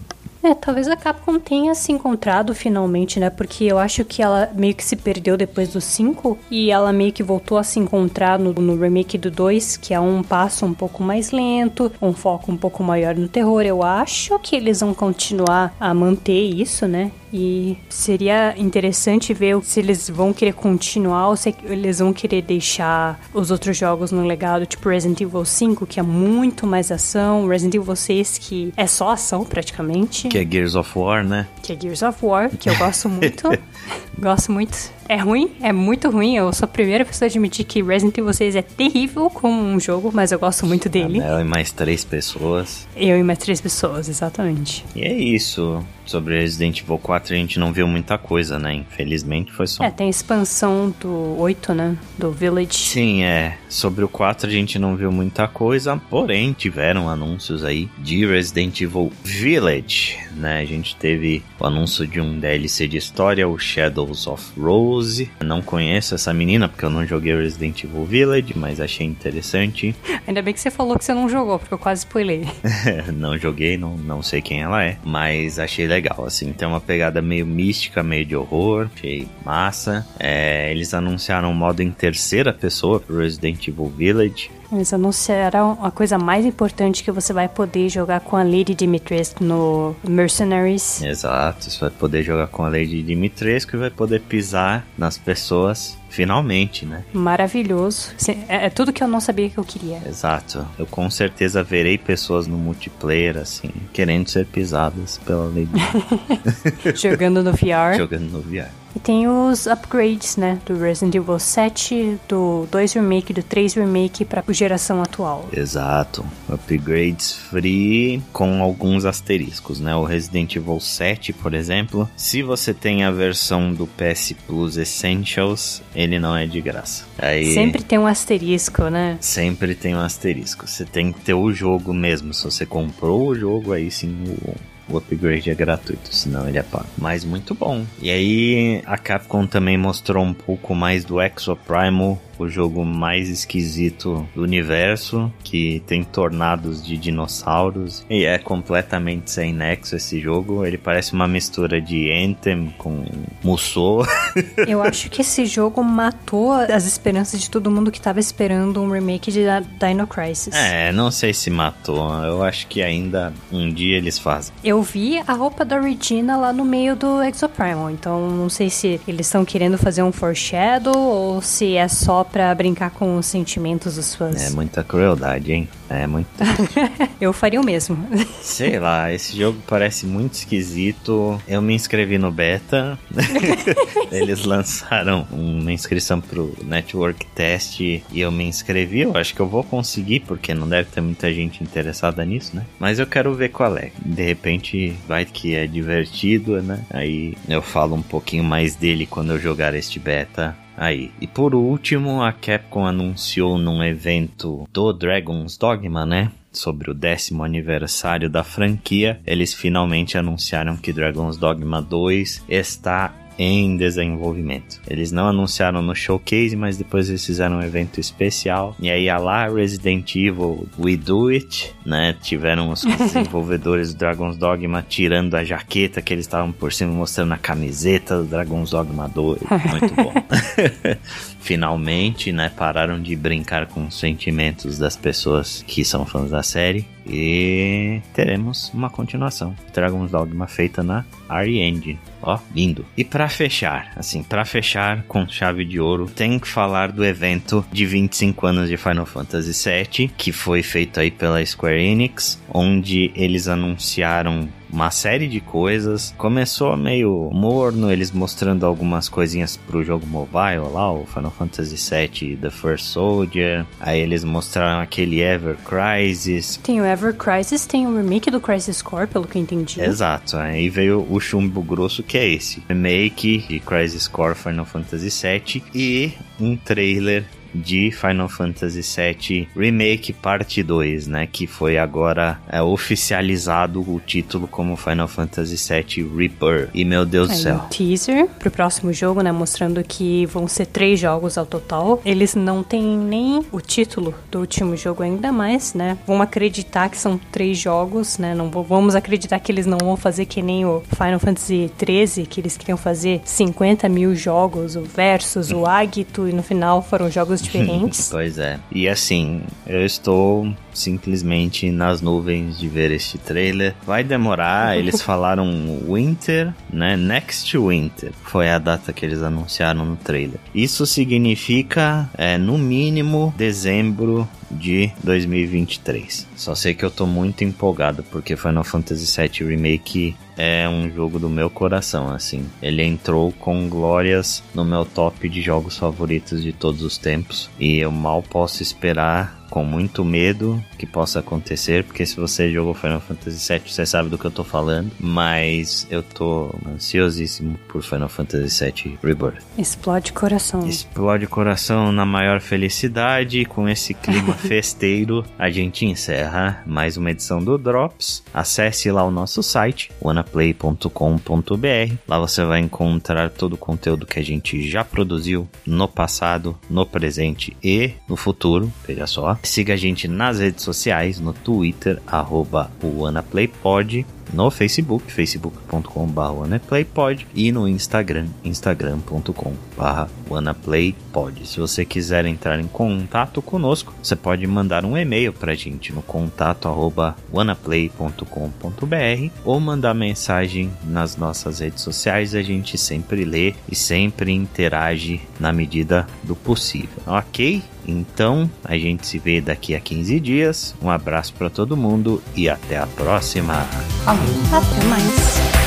é, talvez a Capcom tenha se encontrado finalmente, né? Porque eu acho que ela meio que se perdeu depois do 5 e ela meio que voltou a se encontrar no, no remake do 2, que é um passo um pouco mais lento, um foco um pouco maior no terror. Eu acho que eles vão continuar a manter isso, né? E seria interessante ver se eles vão querer continuar ou se eles vão querer deixar os outros jogos no legado, tipo Resident Evil 5, que é muito mais ação, Resident Evil 6, que é só ação praticamente. Que é Gears of War, né? Que é Gears of War, que eu gosto muito. gosto muito. É ruim, é muito ruim. Eu sou a primeira pessoa a admitir que Resident Evil 6 é terrível como um jogo, mas eu gosto muito dele. Eu e mais três pessoas. Eu e mais três pessoas, exatamente. E é isso. Sobre Resident Evil 4 a gente não viu muita coisa, né? Infelizmente foi só. É, tem a expansão do 8, né? Do Village. Sim, é. Sobre o 4 a gente não viu muita coisa, porém tiveram anúncios aí de Resident Evil Village, né? A gente teve o anúncio de um DLC de história, o Shadows of Rose. Não conheço essa menina porque eu não joguei Resident Evil Village, mas achei interessante. Ainda bem que você falou que você não jogou, porque eu quase spoilei. não joguei, não, não sei quem ela é, mas achei legal, assim. Tem uma pegada meio mística, meio de horror. Achei massa. É, eles anunciaram um modo em terceira pessoa pro Resident Evil Village. Eles anunciaram a coisa mais importante que você vai poder jogar com a Lady Dimitrescu no Mercenaries. Exato, você vai poder jogar com a Lady Dimitrescu e vai poder pisar nas pessoas Finalmente, né? Maravilhoso. É, é, tudo que eu não sabia que eu queria. Exato. Eu com certeza verei pessoas no multiplayer, assim, querendo ser pisadas pela Lady. Jogando no VR. Jogando no VR. E tem os upgrades, né? Do Resident Evil 7, do 2 Remake, do 3 Remake para geração atual. Exato. Upgrades free com alguns asteriscos, né? O Resident Evil 7, por exemplo, se você tem a versão do PS Plus Essentials, ele não é de graça. Aí, sempre tem um asterisco, né? Sempre tem um asterisco. Você tem que ter o jogo mesmo. Se você comprou o jogo, aí sim o o upgrade é gratuito, senão ele é pago. Mas muito bom. E aí a Capcom também mostrou um pouco mais do Exoprimal o jogo mais esquisito do universo, que tem tornados de dinossauros e é completamente sem nexo esse jogo. Ele parece uma mistura de Anthem com Musou. Eu acho que esse jogo matou as esperanças de todo mundo que estava esperando um remake de Dino Crisis. É, não sei se matou. Eu acho que ainda um dia eles fazem. Eu vi a roupa da Regina lá no meio do Exoprimal, então não sei se eles estão querendo fazer um foreshadow ou se é só só pra brincar com os sentimentos dos fãs. É muita crueldade, hein? É muito. Eu faria o mesmo. Sei lá, esse jogo parece muito esquisito. Eu me inscrevi no beta. Eles lançaram uma inscrição pro Network Test e eu me inscrevi. Eu acho que eu vou conseguir, porque não deve ter muita gente interessada nisso, né? Mas eu quero ver qual é. De repente vai que é divertido, né? Aí eu falo um pouquinho mais dele quando eu jogar este beta aí. E por último, a Capcom anunciou num evento do Dragon's Dogma, né? Sobre o décimo aniversário da franquia, eles finalmente anunciaram que Dragon's Dogma 2 está em desenvolvimento. Eles não anunciaram no showcase, mas depois eles fizeram um evento especial. E aí a lá Resident Evil We Do It, né? Tiveram os desenvolvedores do Dragon's Dogma tirando a jaqueta que eles estavam por cima mostrando a camiseta do Dragon's Dogma 2. Muito bom. Finalmente, né, pararam de brincar com os sentimentos das pessoas que são fãs da série e teremos uma continuação. Dragon's Dogma feita na RE Engine. Ó, lindo. E para fechar, assim, para fechar com chave de ouro, tem que falar do evento de 25 anos de Final Fantasy VII, que foi feito aí pela Square Enix, onde eles anunciaram uma série de coisas. Começou meio morno, eles mostrando algumas coisinhas pro jogo mobile lá, o Final Fantasy VII The First Soldier. Aí eles mostraram aquele Ever Crisis. Tem o Ever Crisis, tem o remake do Crisis Core, pelo que eu entendi. Exato, aí veio o chumbo grosso que é esse. Remake de Crisis Core Final Fantasy VII e um trailer de Final Fantasy VII Remake Parte 2, né? Que foi agora é, oficializado o título como Final Fantasy VII Rebirth. E meu Deus Aí, do céu. Um teaser pro próximo jogo, né? Mostrando que vão ser três jogos ao total. Eles não têm nem o título do último jogo ainda mais, né? Vamos acreditar que são três jogos, né? Não vamos acreditar que eles não vão fazer que nem o Final Fantasy 13, que eles queriam fazer 50 mil jogos, o Versus, o Agito, e no final foram jogos diferentes. pois é. E assim, eu estou simplesmente nas nuvens de ver este trailer. Vai demorar, eles falaram Winter, né? Next Winter foi a data que eles anunciaram no trailer. Isso significa, é, no mínimo, dezembro de 2023. Só sei que eu tô muito empolgado porque Final Fantasy VII Remake é um jogo do meu coração, assim. Ele entrou com glórias no meu top de jogos favoritos de todos os tempos e eu mal posso esperar com muito medo que possa acontecer, porque se você jogou Final Fantasy VII, você sabe do que eu tô falando, mas eu tô ansiosíssimo por Final Fantasy VII Rebirth. Explode coração. Explode coração na maior felicidade, com esse clima festeiro, a gente encerra mais uma edição do Drops. Acesse lá o nosso site, wanaplay.com.br. Lá você vai encontrar todo o conteúdo que a gente já produziu no passado, no presente e no futuro. Veja só. Siga a gente nas redes sociais, no Twitter, arroba OnePlayPod, no Facebook, facebook.com.br OnePlayPod e no Instagram, instagram.com.br OnePlayPod. Se você quiser entrar em contato conosco, você pode mandar um e-mail pra gente no contato arroba oneplay.com.br ou mandar mensagem nas nossas redes sociais, a gente sempre lê e sempre interage na medida do possível, ok? Então, a gente se vê daqui a 15 dias. Um abraço para todo mundo e até a próxima. Alô. Até mais.